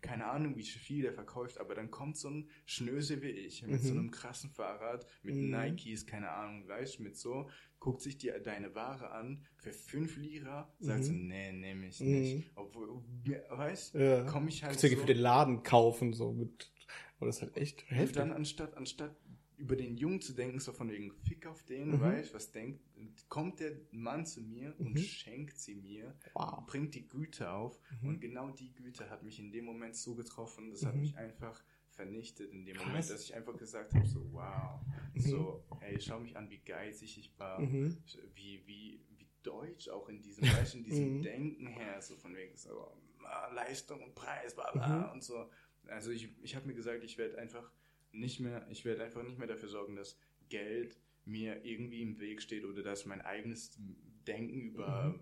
keine Ahnung, wie viel der verkauft, aber dann kommt so ein Schnöse wie ich mit Mhm. so einem krassen Fahrrad, mit Mhm. Nikes, keine Ahnung, weißt mit so, guckt sich die, deine Ware an für 5 Lira, sagt Mhm. so, nee, nehme ich Mhm. nicht. Obwohl, weißt Ja. komme ich halt Kannst so, für den Laden kaufen, so mit. Aber das ist halt echt und heftig. dann anstatt, anstatt über den Jungen zu denken, so von wegen Fick auf den, Mhm. weißt was denkt, kommt der Mann zu mir und Mhm. schenkt sie mir, Wow. bringt die Güte auf Mhm. und genau die Güte hat mich in dem Moment so getroffen, das hat Mhm. mich einfach vernichtet in dem Krass. Moment, dass ich einfach gesagt habe, so wow, Mhm. so, ey, schau mich an, wie geizig ich war, Mhm. wie, wie, wie deutsch auch in diesem, weißt, in diesem. Denken her, so von wegen so ah, Leistung und Preis, bla bla und so. Also ich, ich habe mir gesagt, ich werde einfach nicht mehr, ich werde einfach nicht mehr dafür sorgen, dass Geld mir irgendwie im Weg steht oder dass mein eigenes Denken über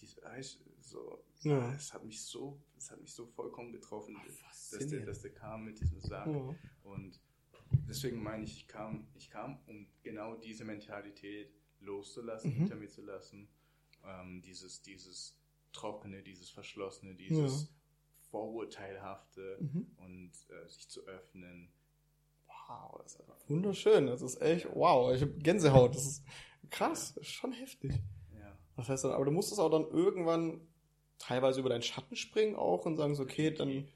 diese, weißt, du, so, Mhm. Ja. es hat mich so, es hat mich so vollkommen getroffen, dass, der, dass der kam mit diesem Sack. Ja. Und deswegen meine ich, ich kam, ich kam, um genau diese Mentalität loszulassen, Mhm. hinter mir zu lassen. Ähm, dieses, dieses Trockene, dieses Verschlossene, dieses Vorurteilhafte Mhm. und äh, sich zu öffnen. Wow, das ist wunderschön. Das ist echt, wow, ich habe Gänsehaut. Das ist krass, das ist schon heftig. Ja. Das heißt dann, aber du musstest auch dann irgendwann teilweise über deinen Schatten springen auch und sagen so, okay, dann,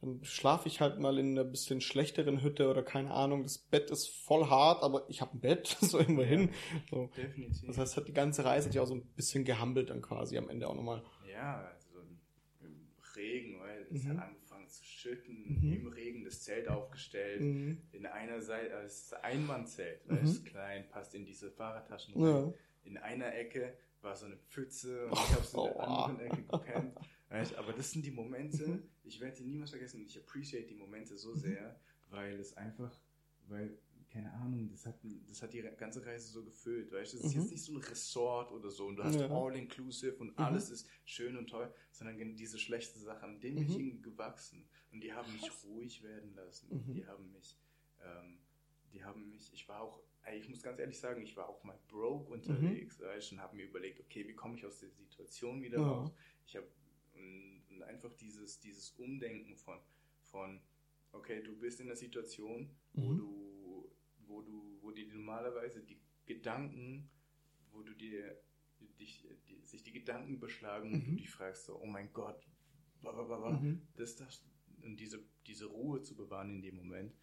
dann schlafe ich halt mal in einer bisschen schlechteren Hütte oder keine Ahnung. Das Bett ist voll hart, aber ich habe ein Bett, so immerhin. So. Definitiv. Das heißt, hat die ganze Reise dich auch so ein bisschen gehampelt dann quasi am Ende auch nochmal. Ja, also im Regen, weil es Mhm. hat angefangen schütten, Mhm. im Regen das Zelt aufgestellt. Mhm. In einer Seite, äh, es ist ein Einmannzelt, Mhm. weil es ist klein, passt in diese Fahrradtaschen rein. Ja. In einer Ecke war so eine Pfütze und ich habe es in der Oh. anderen Ecke gepennt. Weißt, aber das sind die Momente, ich werde die niemals vergessen und ich appreciate die Momente so sehr, weil es einfach, weil, keine Ahnung, das hat, das hat die ganze Reise so gefüllt, weißt du, es ist Mhm. jetzt nicht so ein Resort oder so und du hast Ja. all-inclusive und Mhm. alles ist schön und toll, sondern diese schlechten Sachen, an denen bin ich Mhm. gewachsen und die haben mich ruhig werden lassen, Mhm. die haben mich, ähm, die haben mich, ich war auch, ey, ich muss ganz ehrlich sagen, ich war auch mal broke unterwegs, weißt, und habe mir überlegt, okay, wie komme ich aus der Situation wieder Ja. raus? Ich habe und, und einfach dieses, dieses Umdenken von, von, okay, du bist in einer Situation, wo Mhm. du, wo du, wo dir normalerweise die Gedanken, wo du dir dich, die, sich die Gedanken überschlagen und du Mhm. dich fragst so, oh mein Gott, bla, bla, bla, bla, Mhm. das, das, und diese, diese Ruhe zu bewahren in dem Moment,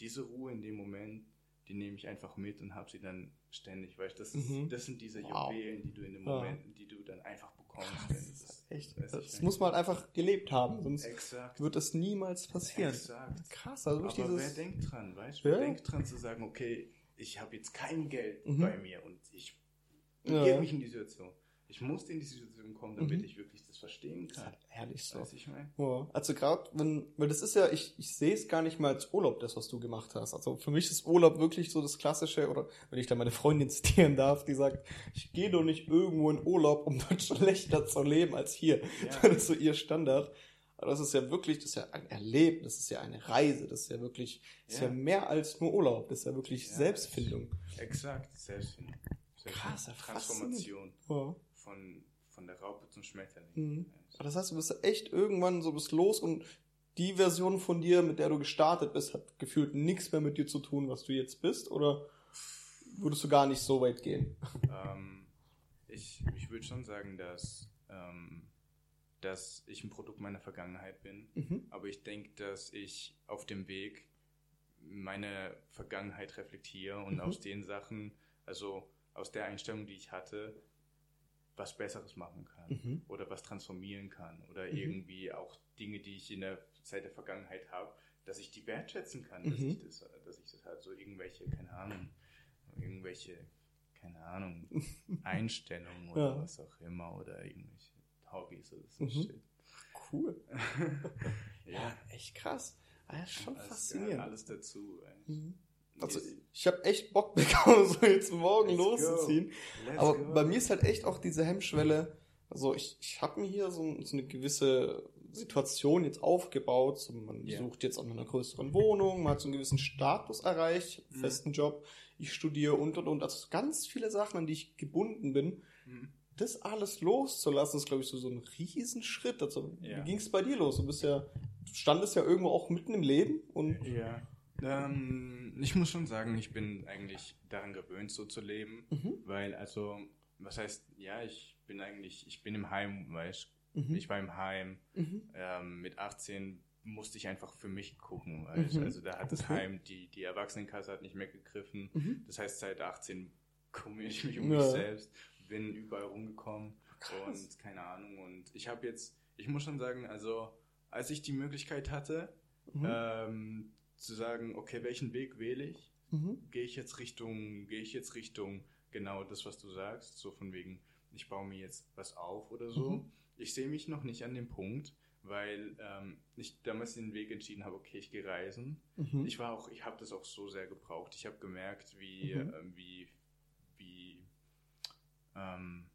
diese Ruhe in dem Moment, die nehme ich einfach mit und habe sie dann ständig, weil das, ist, Mhm. das sind diese Wow. Juwelen, die du in dem Ja. Moment, die du dann einfach bekommst. Krass, das echt. Das muss man halt einfach gelebt haben, sonst Exakt. wird es niemals passieren. Exakt. Krass, also Aber wer dieses. denkt dran, weißt du? Ja. Wer denkt dran zu sagen, okay, ich habe jetzt kein Geld Mhm. bei mir und ich Ja. mich in die Situation. Ich musste in die Situation kommen, damit Mhm. ich wirklich das verstehen kann. halt ehrlich so. Weißt du, ich meine? Ja, also gerade wenn, weil das ist ja, ich, ich sehe es gar nicht mal als Urlaub, das, was du gemacht hast. Also für mich ist Urlaub wirklich so das Klassische, oder wenn ich da meine Freundin zitieren darf, die sagt, ich gehe doch nicht irgendwo in Urlaub, um dort schlechter zu leben als hier. Ja. Das ist so ihr Standard. Aber das ist ja wirklich, das ist ja ein Erlebnis, das ist ja eine Reise, das ist ja wirklich, das ist ja Ja. mehr als nur Urlaub, das ist ja wirklich Ja, Selbstfindung. Exakt, Selbstfindung. Krass, ja, Transformation Ja. Von, von der Raupe zum Schmetterling. Mhm. Aber das heißt, du bist echt irgendwann so bist los und die Version von dir, mit der du gestartet bist, hat gefühlt nichts mehr mit dir zu tun, was du jetzt bist? Oder würdest du gar nicht so weit gehen? Ähm, ich ich würde schon sagen, dass, ähm, dass ich ein Produkt meiner Vergangenheit bin. Mhm. Aber ich denke, dass ich auf dem Weg meine Vergangenheit reflektiere und Mhm. aus den Sachen, also aus der Einstellung, die ich hatte, was Besseres machen kann Mhm. oder was transformieren kann oder Mhm. irgendwie auch Dinge, die ich in der Zeit der Vergangenheit habe, dass ich die wertschätzen kann, dass Mhm. ich das, dass ich das halt so irgendwelche, keine Ahnung, irgendwelche, keine Ahnung, Einstellungen oder Ja. was auch immer oder irgendwelche Hobbys oder so Mhm. Shit. Cool. ja, echt krass. Ah, ja, schon alles, faszinierend. alles dazu. ey. Mhm. Also ich habe echt Bock bekommen, so jetzt morgen Let's loszuziehen. Aber go. bei mir ist halt echt auch diese Hemmschwelle, also ich, ich habe mir hier so, so eine gewisse Situation jetzt aufgebaut. So, man Ja. sucht jetzt in einer größeren Wohnung, man hat so einen gewissen Status erreicht, Mhm. festen Job, ich studiere und und und. Also ganz viele Sachen, an die ich gebunden bin. Mhm. Das alles loszulassen, ist, glaube ich, so, so ein Riesenschritt. Also, Ja. wie ging es bei dir los? Du bist ja, du standest ja irgendwo auch mitten im Leben und Ja. Ähm, ich muss schon sagen, ich bin eigentlich daran gewöhnt, so zu leben. Mhm. Weil, also, was heißt, ja, ich bin eigentlich, ich bin im Heim, weißt Mhm. Ich war im Heim. Mhm. Ähm, mit 18 musste ich einfach für mich gucken, weißt Mhm. Also da hat das Okay. Heim, die, die Erwachsenenkasse hat nicht mehr gegriffen. Mhm. Das heißt, seit 18 kümmere ich mich um Ja. mich selbst, bin überall rumgekommen Krass. und keine Ahnung. Und ich habe jetzt, ich muss schon sagen, also als ich die Möglichkeit hatte, Mhm. ähm, zu sagen, okay, welchen Weg wähle ich? Mhm. Gehe ich jetzt Richtung, gehe ich jetzt Richtung genau das, was du sagst, so von wegen, ich baue mir jetzt was auf oder so. Mhm. Ich sehe mich noch nicht an dem Punkt, weil ähm, ich damals den Weg entschieden habe, okay, ich gehe reisen. Mhm. Ich war auch, ich habe das auch so sehr gebraucht. Ich habe gemerkt, wie, Mhm. ähm, wie, wie, ähm,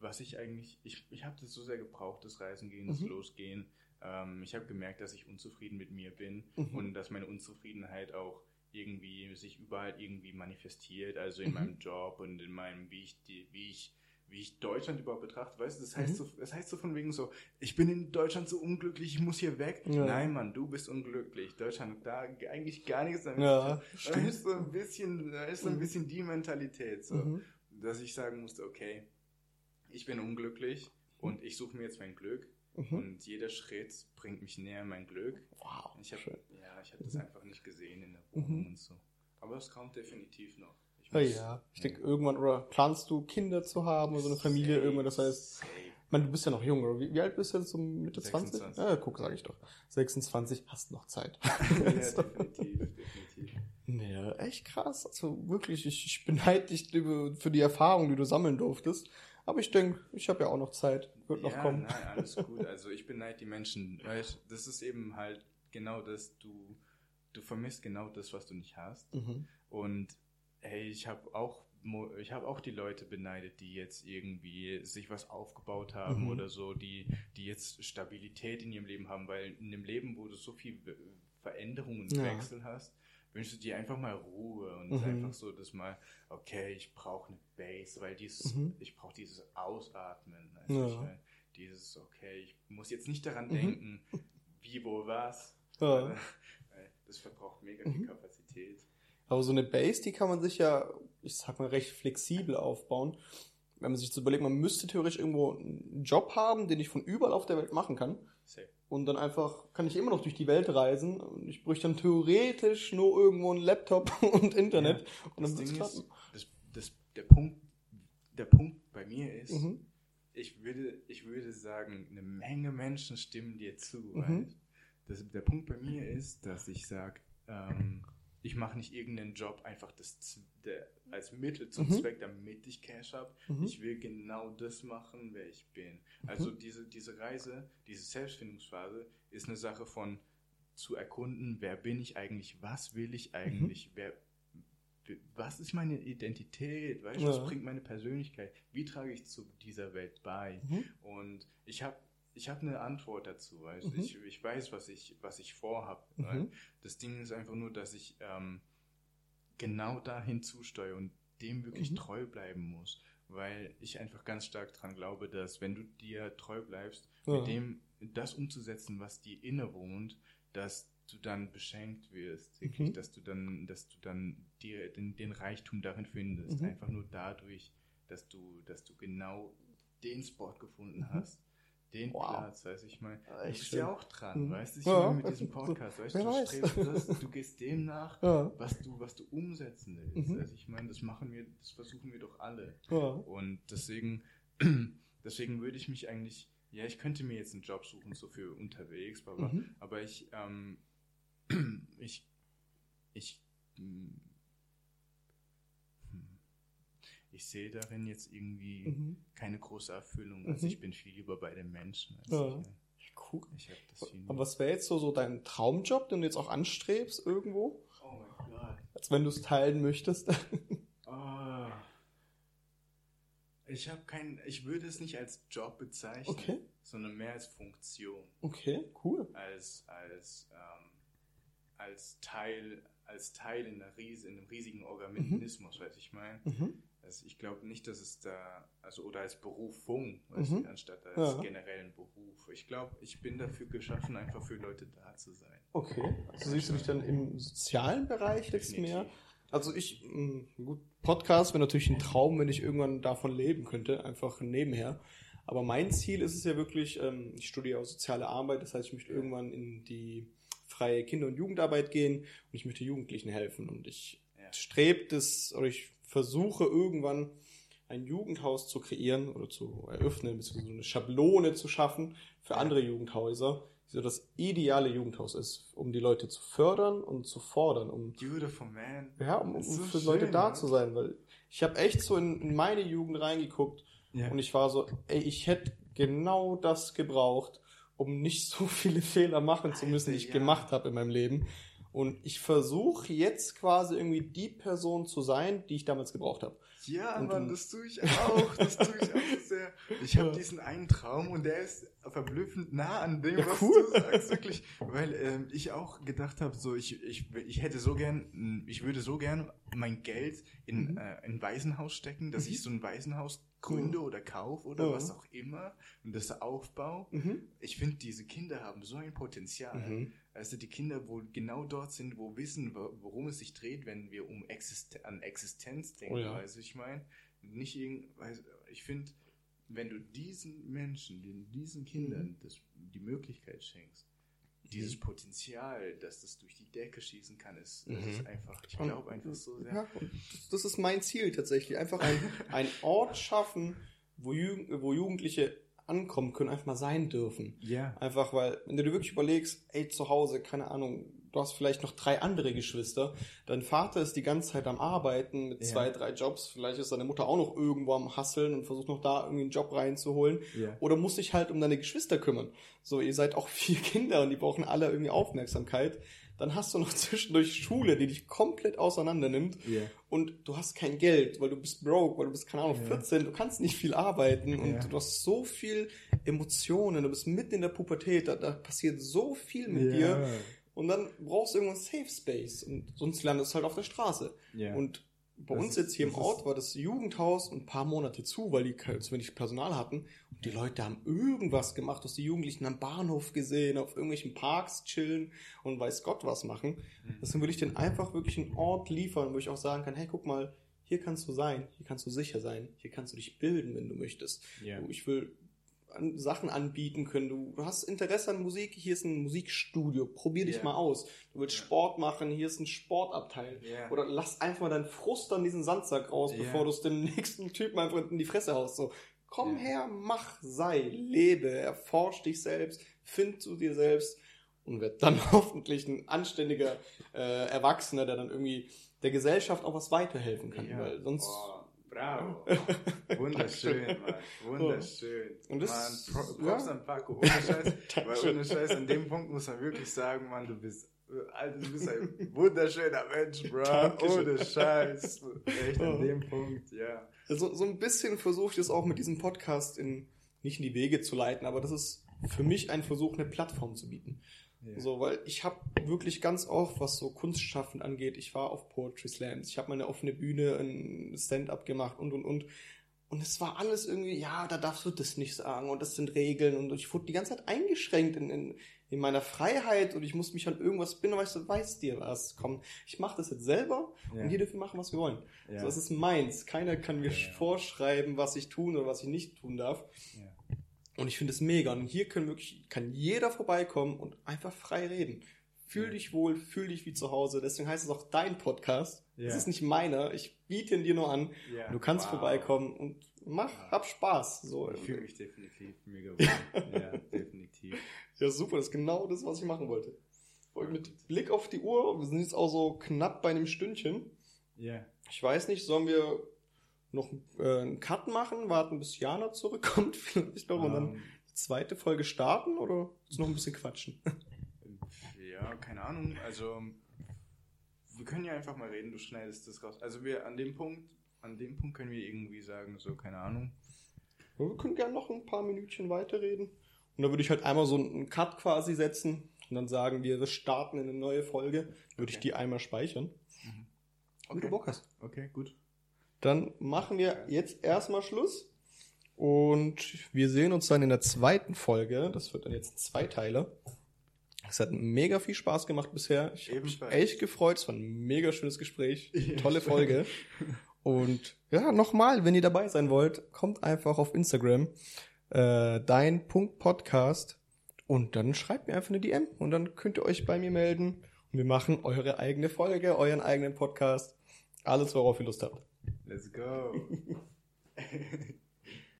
was ich eigentlich, ich, ich habe das so sehr gebraucht, das Reisen gehen, das Mhm. Losgehen. Ähm, ich habe gemerkt, dass ich unzufrieden mit mir bin Mhm. und dass meine Unzufriedenheit auch irgendwie sich überall irgendwie manifestiert, also in Mhm. meinem Job und in meinem, wie ich die, wie ich wie ich Deutschland überhaupt betrachte, weißt du, das heißt, Mhm. so, das heißt so von wegen so, ich bin in Deutschland so unglücklich, ich muss hier weg. Ja. Nein, Mann, du bist unglücklich. Deutschland hat da eigentlich gar nichts damit Ja, zu tun. Da ist so ein bisschen, da ist so ein Mhm. bisschen die Mentalität, so, Mhm. dass ich sagen musste, okay, ich bin unglücklich und ich suche mir jetzt mein Glück Mhm. und jeder Schritt bringt mich näher an mein Glück. Wow, Ich habe schön. ja, ich habe das Mhm. einfach nicht gesehen in der Wohnung Mhm. und so. Aber es kommt definitiv noch. Ich Ja, muss- ja. Ich denke, irgendwann, oder planst du Kinder zu haben oder so eine Familie, Safe, irgendwann, das heißt, safe. ich meine, du bist ja noch jung, oder? Wie, wie alt bist du jetzt? So Mitte 20? 26. Ja, guck, sag ich doch. 26, hast noch Zeit. ja, definitiv, definitiv. Ja, echt krass. Also wirklich, ich, ich beneide dich für die Erfahrung, die du sammeln durftest. Aber ich denke, ich habe ja auch noch Zeit. Wird noch ja, kommen. Nein, alles gut. Also ich beneide die Menschen. Das ist eben halt genau das, du, du vermisst genau das, was du nicht hast. Mhm. Und hey, ich habe auch ich habe auch die Leute beneidet, die jetzt irgendwie sich was aufgebaut haben Mhm. oder so, die die jetzt Stabilität in ihrem Leben haben, weil in dem Leben, wo du so viel Veränderungen und Ja. Wechsel hast, wünschst du dir einfach mal Ruhe und Mhm. einfach so, dass mal, okay, ich brauche eine Base, weil dieses, Mhm. ich brauche dieses Ausatmen. weißt Ja. ich mein, dieses, okay, ich muss jetzt nicht daran Mhm. denken, wie, wo, was. Ja. Das verbraucht mega viel Mhm. Kapazität. Aber so eine Base, die kann man sich ja, ich sag mal, recht flexibel aufbauen. Wenn man sich so überlegt, man müsste theoretisch irgendwo einen Job haben, den ich von überall auf der Welt machen kann. Safe. Und dann einfach kann ich immer noch durch die Welt reisen. Und ich bräuchte dann theoretisch nur irgendwo einen Laptop und Internet. und Das dann Ding ist, klappen. das, das, der, Punkt, der Punkt bei mir ist, Mhm. ich, würde, ich würde sagen, eine Menge Menschen stimmen dir zu. Mhm. Weil das, der Punkt bei mir ist, dass ich sage, ähm, ich mache nicht irgendeinen Job einfach das, der, als Mittel zum Mhm. Zweck, damit ich Cash habe. Mhm. Ich will genau das machen, wer ich bin. Also diese, diese Reise, diese Selbstfindungsphase ist eine Sache von zu erkunden, wer bin ich eigentlich, was will ich eigentlich, wer, was ist meine Identität, weißt Ja. was bringt meine Persönlichkeit, wie trage ich zu dieser Welt bei? Mhm. Und ich habe ich hab eine Antwort dazu, du, Mhm. ich, ich weiß, was ich, was ich vorhab. Mhm. weil Das Ding ist einfach nur, dass ich ähm, genau dahin zusteuere und dem wirklich Mhm. treu bleiben muss, weil ich einfach ganz stark daran glaube, dass wenn du dir treu bleibst, Ja. mit dem das umzusetzen, was dir inne wohnt, dass du dann beschenkt wirst, wirklich, Mhm. dass du dann, dass du dann dir den, den Reichtum darin findest, Mhm. einfach nur dadurch, dass du, dass du genau den Spot gefunden Mhm. hast, den Wow. Platz, weißt du, ich meine, Ja, du bist schön. ja auch dran, Mhm. weißt du, ich Ja. meine mit diesem Podcast, weißt du, Wer du weiß. strebst das, du gehst dem nach, Ja. was du, was du umsetzen willst. Mhm. Also ich meine, das machen wir, das versuchen wir doch alle. Ja. Und deswegen, deswegen würde ich mich eigentlich, ja, ich könnte mir jetzt einen Job suchen, so für unterwegs, aber, Mhm. aber ich, ähm, ich, ich, hm, hm, ich sehe darin jetzt irgendwie Mhm. keine große Erfüllung. Also Mhm. ich bin viel lieber bei den Menschen. als Ja. ich, Cool. ich habe das viel Aber was wäre jetzt so, so dein Traumjob, den du jetzt auch anstrebst irgendwo? Oh mein Gott. Als wenn du es teilen möchtest. Ah. Ich habe keinen, ich würde es nicht als Job bezeichnen, Okay. sondern mehr als Funktion, Okay, cool. als als ähm, als Teil als Teil in, einer ries in einem riesigen Organismus, weiß ich meine. Mhm. Also ich glaube nicht, dass es da, also oder als Berufung, weißt Mhm. anstatt als Ja. generellen Beruf. Ich glaube, ich bin dafür geschaffen, einfach für Leute da zu sein. Okay. Also siehst du dich dann im sozialen Bereich jetzt mehr? Also ich, mh, gut, Podcast wäre natürlich ein Traum, wenn ich irgendwann davon leben könnte, einfach nebenher. Aber mein Ziel ist es ja wirklich, ähm, ich studiere auch soziale Arbeit, das heißt, ich möchte irgendwann in die freie Kinder- und Jugendarbeit gehen und ich möchte Jugendlichen helfen. Und ich Ja. strebe das, oder ich versuche irgendwann ein Jugendhaus zu kreieren oder zu eröffnen, beziehungsweise eine Schablone zu schaffen für andere Jugendhäuser, die so das ideale Jugendhaus ist, um die Leute zu fördern und zu fordern, um Beautiful man. ja, um, um so für schön, Leute da ne? zu sein, weil ich habe echt so in, in meine Jugend reingeguckt Ja. und ich war so, ey, ich hätte genau das gebraucht, um nicht so viele Fehler machen zu müssen, die ich ja. gemacht habe in meinem Leben. Und ich versuche jetzt quasi irgendwie die Person zu sein, die ich damals gebraucht habe. Ja, Und Mann, das tue ich auch. Das tue ich auch sehr. Ich habe diesen einen Traum und der ist verblüffend nah an dem, Ja, was cool. du sagst, wirklich. Weil ähm, ich auch gedacht habe, so ich, ich, ich hätte so gern, ich würde so gern mein Geld in Mhm. äh, ein Waisenhaus stecken, dass Mhm. ich so ein Waisenhaus gründe oder kaufe oder Ja. was auch immer und das aufbaue. Mhm. Ich finde, diese Kinder haben so ein Potenzial. Also die Kinder, wo genau dort sind, wo wissen, wo- worum es sich dreht, wenn wir um Existen an Existenz denken, Oh ja. weißt du, ich meine, nicht irgend, weiß, ich finde, wenn du diesen Menschen, den, diesen Kindern Mhm. das, die Möglichkeit schenkst, dieses Potenzial, dass das durch die Decke schießen kann, ist, Mhm. ist einfach, ich glaube einfach so sehr. Ja, das ist mein Ziel tatsächlich. Einfach ein, ein Ort schaffen, wo, Jugend, wo Jugendliche ankommen können, einfach mal sein dürfen. Ja. Einfach weil, wenn du dir wirklich überlegst, ey, zu Hause, keine Ahnung, du hast vielleicht noch drei andere Geschwister, dein Vater ist die ganze Zeit am Arbeiten mit Ja. zwei, drei Jobs, vielleicht ist deine Mutter auch noch irgendwo am Hasseln und versucht noch da irgendwie einen Job reinzuholen. Ja. Oder musst dich halt um deine Geschwister kümmern. So, ihr seid auch vier Kinder und die brauchen alle irgendwie Aufmerksamkeit. Dann hast du noch zwischendurch Schule, die dich komplett auseinander nimmt Ja. und du hast kein Geld, weil du bist broke, weil du bist, keine Ahnung, Ja. 14, du kannst nicht viel arbeiten und du hast so viel Emotionen, du bist mitten in der Pubertät, da, da passiert so viel mit dir und dann brauchst du irgendwann Safe Space und sonst landest du halt auf der Straße. Ja. Und bei Das uns jetzt hier im Ort war das Jugendhaus ein paar Monate zu, weil die zu wenig Personal hatten. Und die Leute haben irgendwas gemacht, dass die Jugendlichen am Bahnhof gesehen, auf irgendwelchen Parks chillen und weiß Gott was machen. Mhm. Deswegen würde ich denen einfach wirklich einen Ort liefern, wo ich auch sagen kann, hey, guck mal, hier kannst du sein, hier kannst du sicher sein, hier kannst du dich bilden, wenn du möchtest. Du, Ich will Sachen anbieten können. Du, hast Interesse an Musik, hier ist ein Musikstudio, probier dich Ja. mal aus. Du willst Ja. Sport machen, hier ist ein Sportabteil. Ja. Oder lass einfach mal deinen Frust an diesen Sandsack raus, bevor du es dem nächsten Typen einfach in die Fresse haust. So, komm her, mach, sei, lebe, erforsch dich selbst, find zu dir selbst und werd dann hoffentlich ein anständiger äh, Erwachsener, der dann irgendwie der Gesellschaft auch was weiterhelfen kann. Weil sonst. Oh, bravo. Wunderschön, Mann. Wunderschön. Und das- Mann, Pro Props ja. an Paco. Ohne Scheiß. weil ohne Scheiß, an dem Punkt muss man wirklich sagen, Mann, du bist, äh, Alter, du bist ein wunderschöner Mensch, bro. Dankeschön. Ohne Scheiß. Echt an Oh. dem Punkt, ja. Also so ein bisschen versuche ich das auch mit diesem Podcast in, nicht in die Wege zu leiten, aber das ist für mich ein Versuch, eine Plattform zu bieten. Ja. So, weil ich habe wirklich ganz oft, was so Kunstschaffen angeht, ich war auf Poetry Slams, ich habe mal eine offene Bühne, ein Stand-up gemacht und und und. Und es war alles irgendwie, ja, da darfst du das nicht sagen und das sind Regeln und ich wurde die ganze Zeit eingeschränkt in, in, in meiner Freiheit und ich muss mich an irgendwas binden, weil ich so, weiß dir was, komm, ich mache das jetzt selber Ja. und hier dürfen wir machen, was wir wollen. Ja. So, das ist meins. Keiner kann mir ja. vorschreiben, was ich tun oder was ich nicht tun darf. Und ich finde es mega. Und hier können wirklich, kann jeder vorbeikommen und einfach frei reden. Fühl dich wohl, fühl dich wie zu Hause. Deswegen heißt es auch dein Podcast. Es ist nicht meiner. Ich biete ihn dir nur an. Ja. Du kannst Wow. vorbeikommen und mach, Ja. hab Spaß. So. Ich fühle mich definitiv mega wohl. ja, definitiv. Ja, super. Das ist genau das, was ich machen wollte. Und mit Blick auf die Uhr, wir sind jetzt auch so knapp bei einem Stündchen. Ja. Ich weiß nicht, sollen wir noch äh, einen Cut machen, warten, bis Jana zurückkommt, vielleicht noch, und dann Ähm, die zweite Folge starten oder ist noch ein bisschen quatschen? Ja, keine Ahnung. Also, wir können ja einfach mal reden, du schneidest das raus. Also, wir an dem Punkt an dem Punkt können wir irgendwie sagen, so, keine Ahnung. Wir können gerne noch ein paar Minütchen weiterreden. Und dann würde ich halt einmal so einen Cut quasi setzen und dann sagen wir, starten in eine neue Folge. Würde ich Okay. die einmal speichern. Wie du Bock hast. Okay, gut. Dann machen wir jetzt erstmal Schluss. Und wir sehen uns dann in der zweiten Folge. Das wird dann jetzt ein Zweiteiler. Es hat mega viel Spaß gemacht bisher. Ich habe mich echt gefreut. Es war ein mega schönes Gespräch. Tolle Folge. Und ja, nochmal, wenn ihr dabei sein wollt, kommt einfach auf Instagram. Äh, dein Punkt Podcast. Und dann schreibt mir einfach eine DM. Und dann könnt ihr euch bei mir melden. Und wir machen eure eigene Folge, euren eigenen Podcast. Alles, worauf ihr Lust habt. Let's go.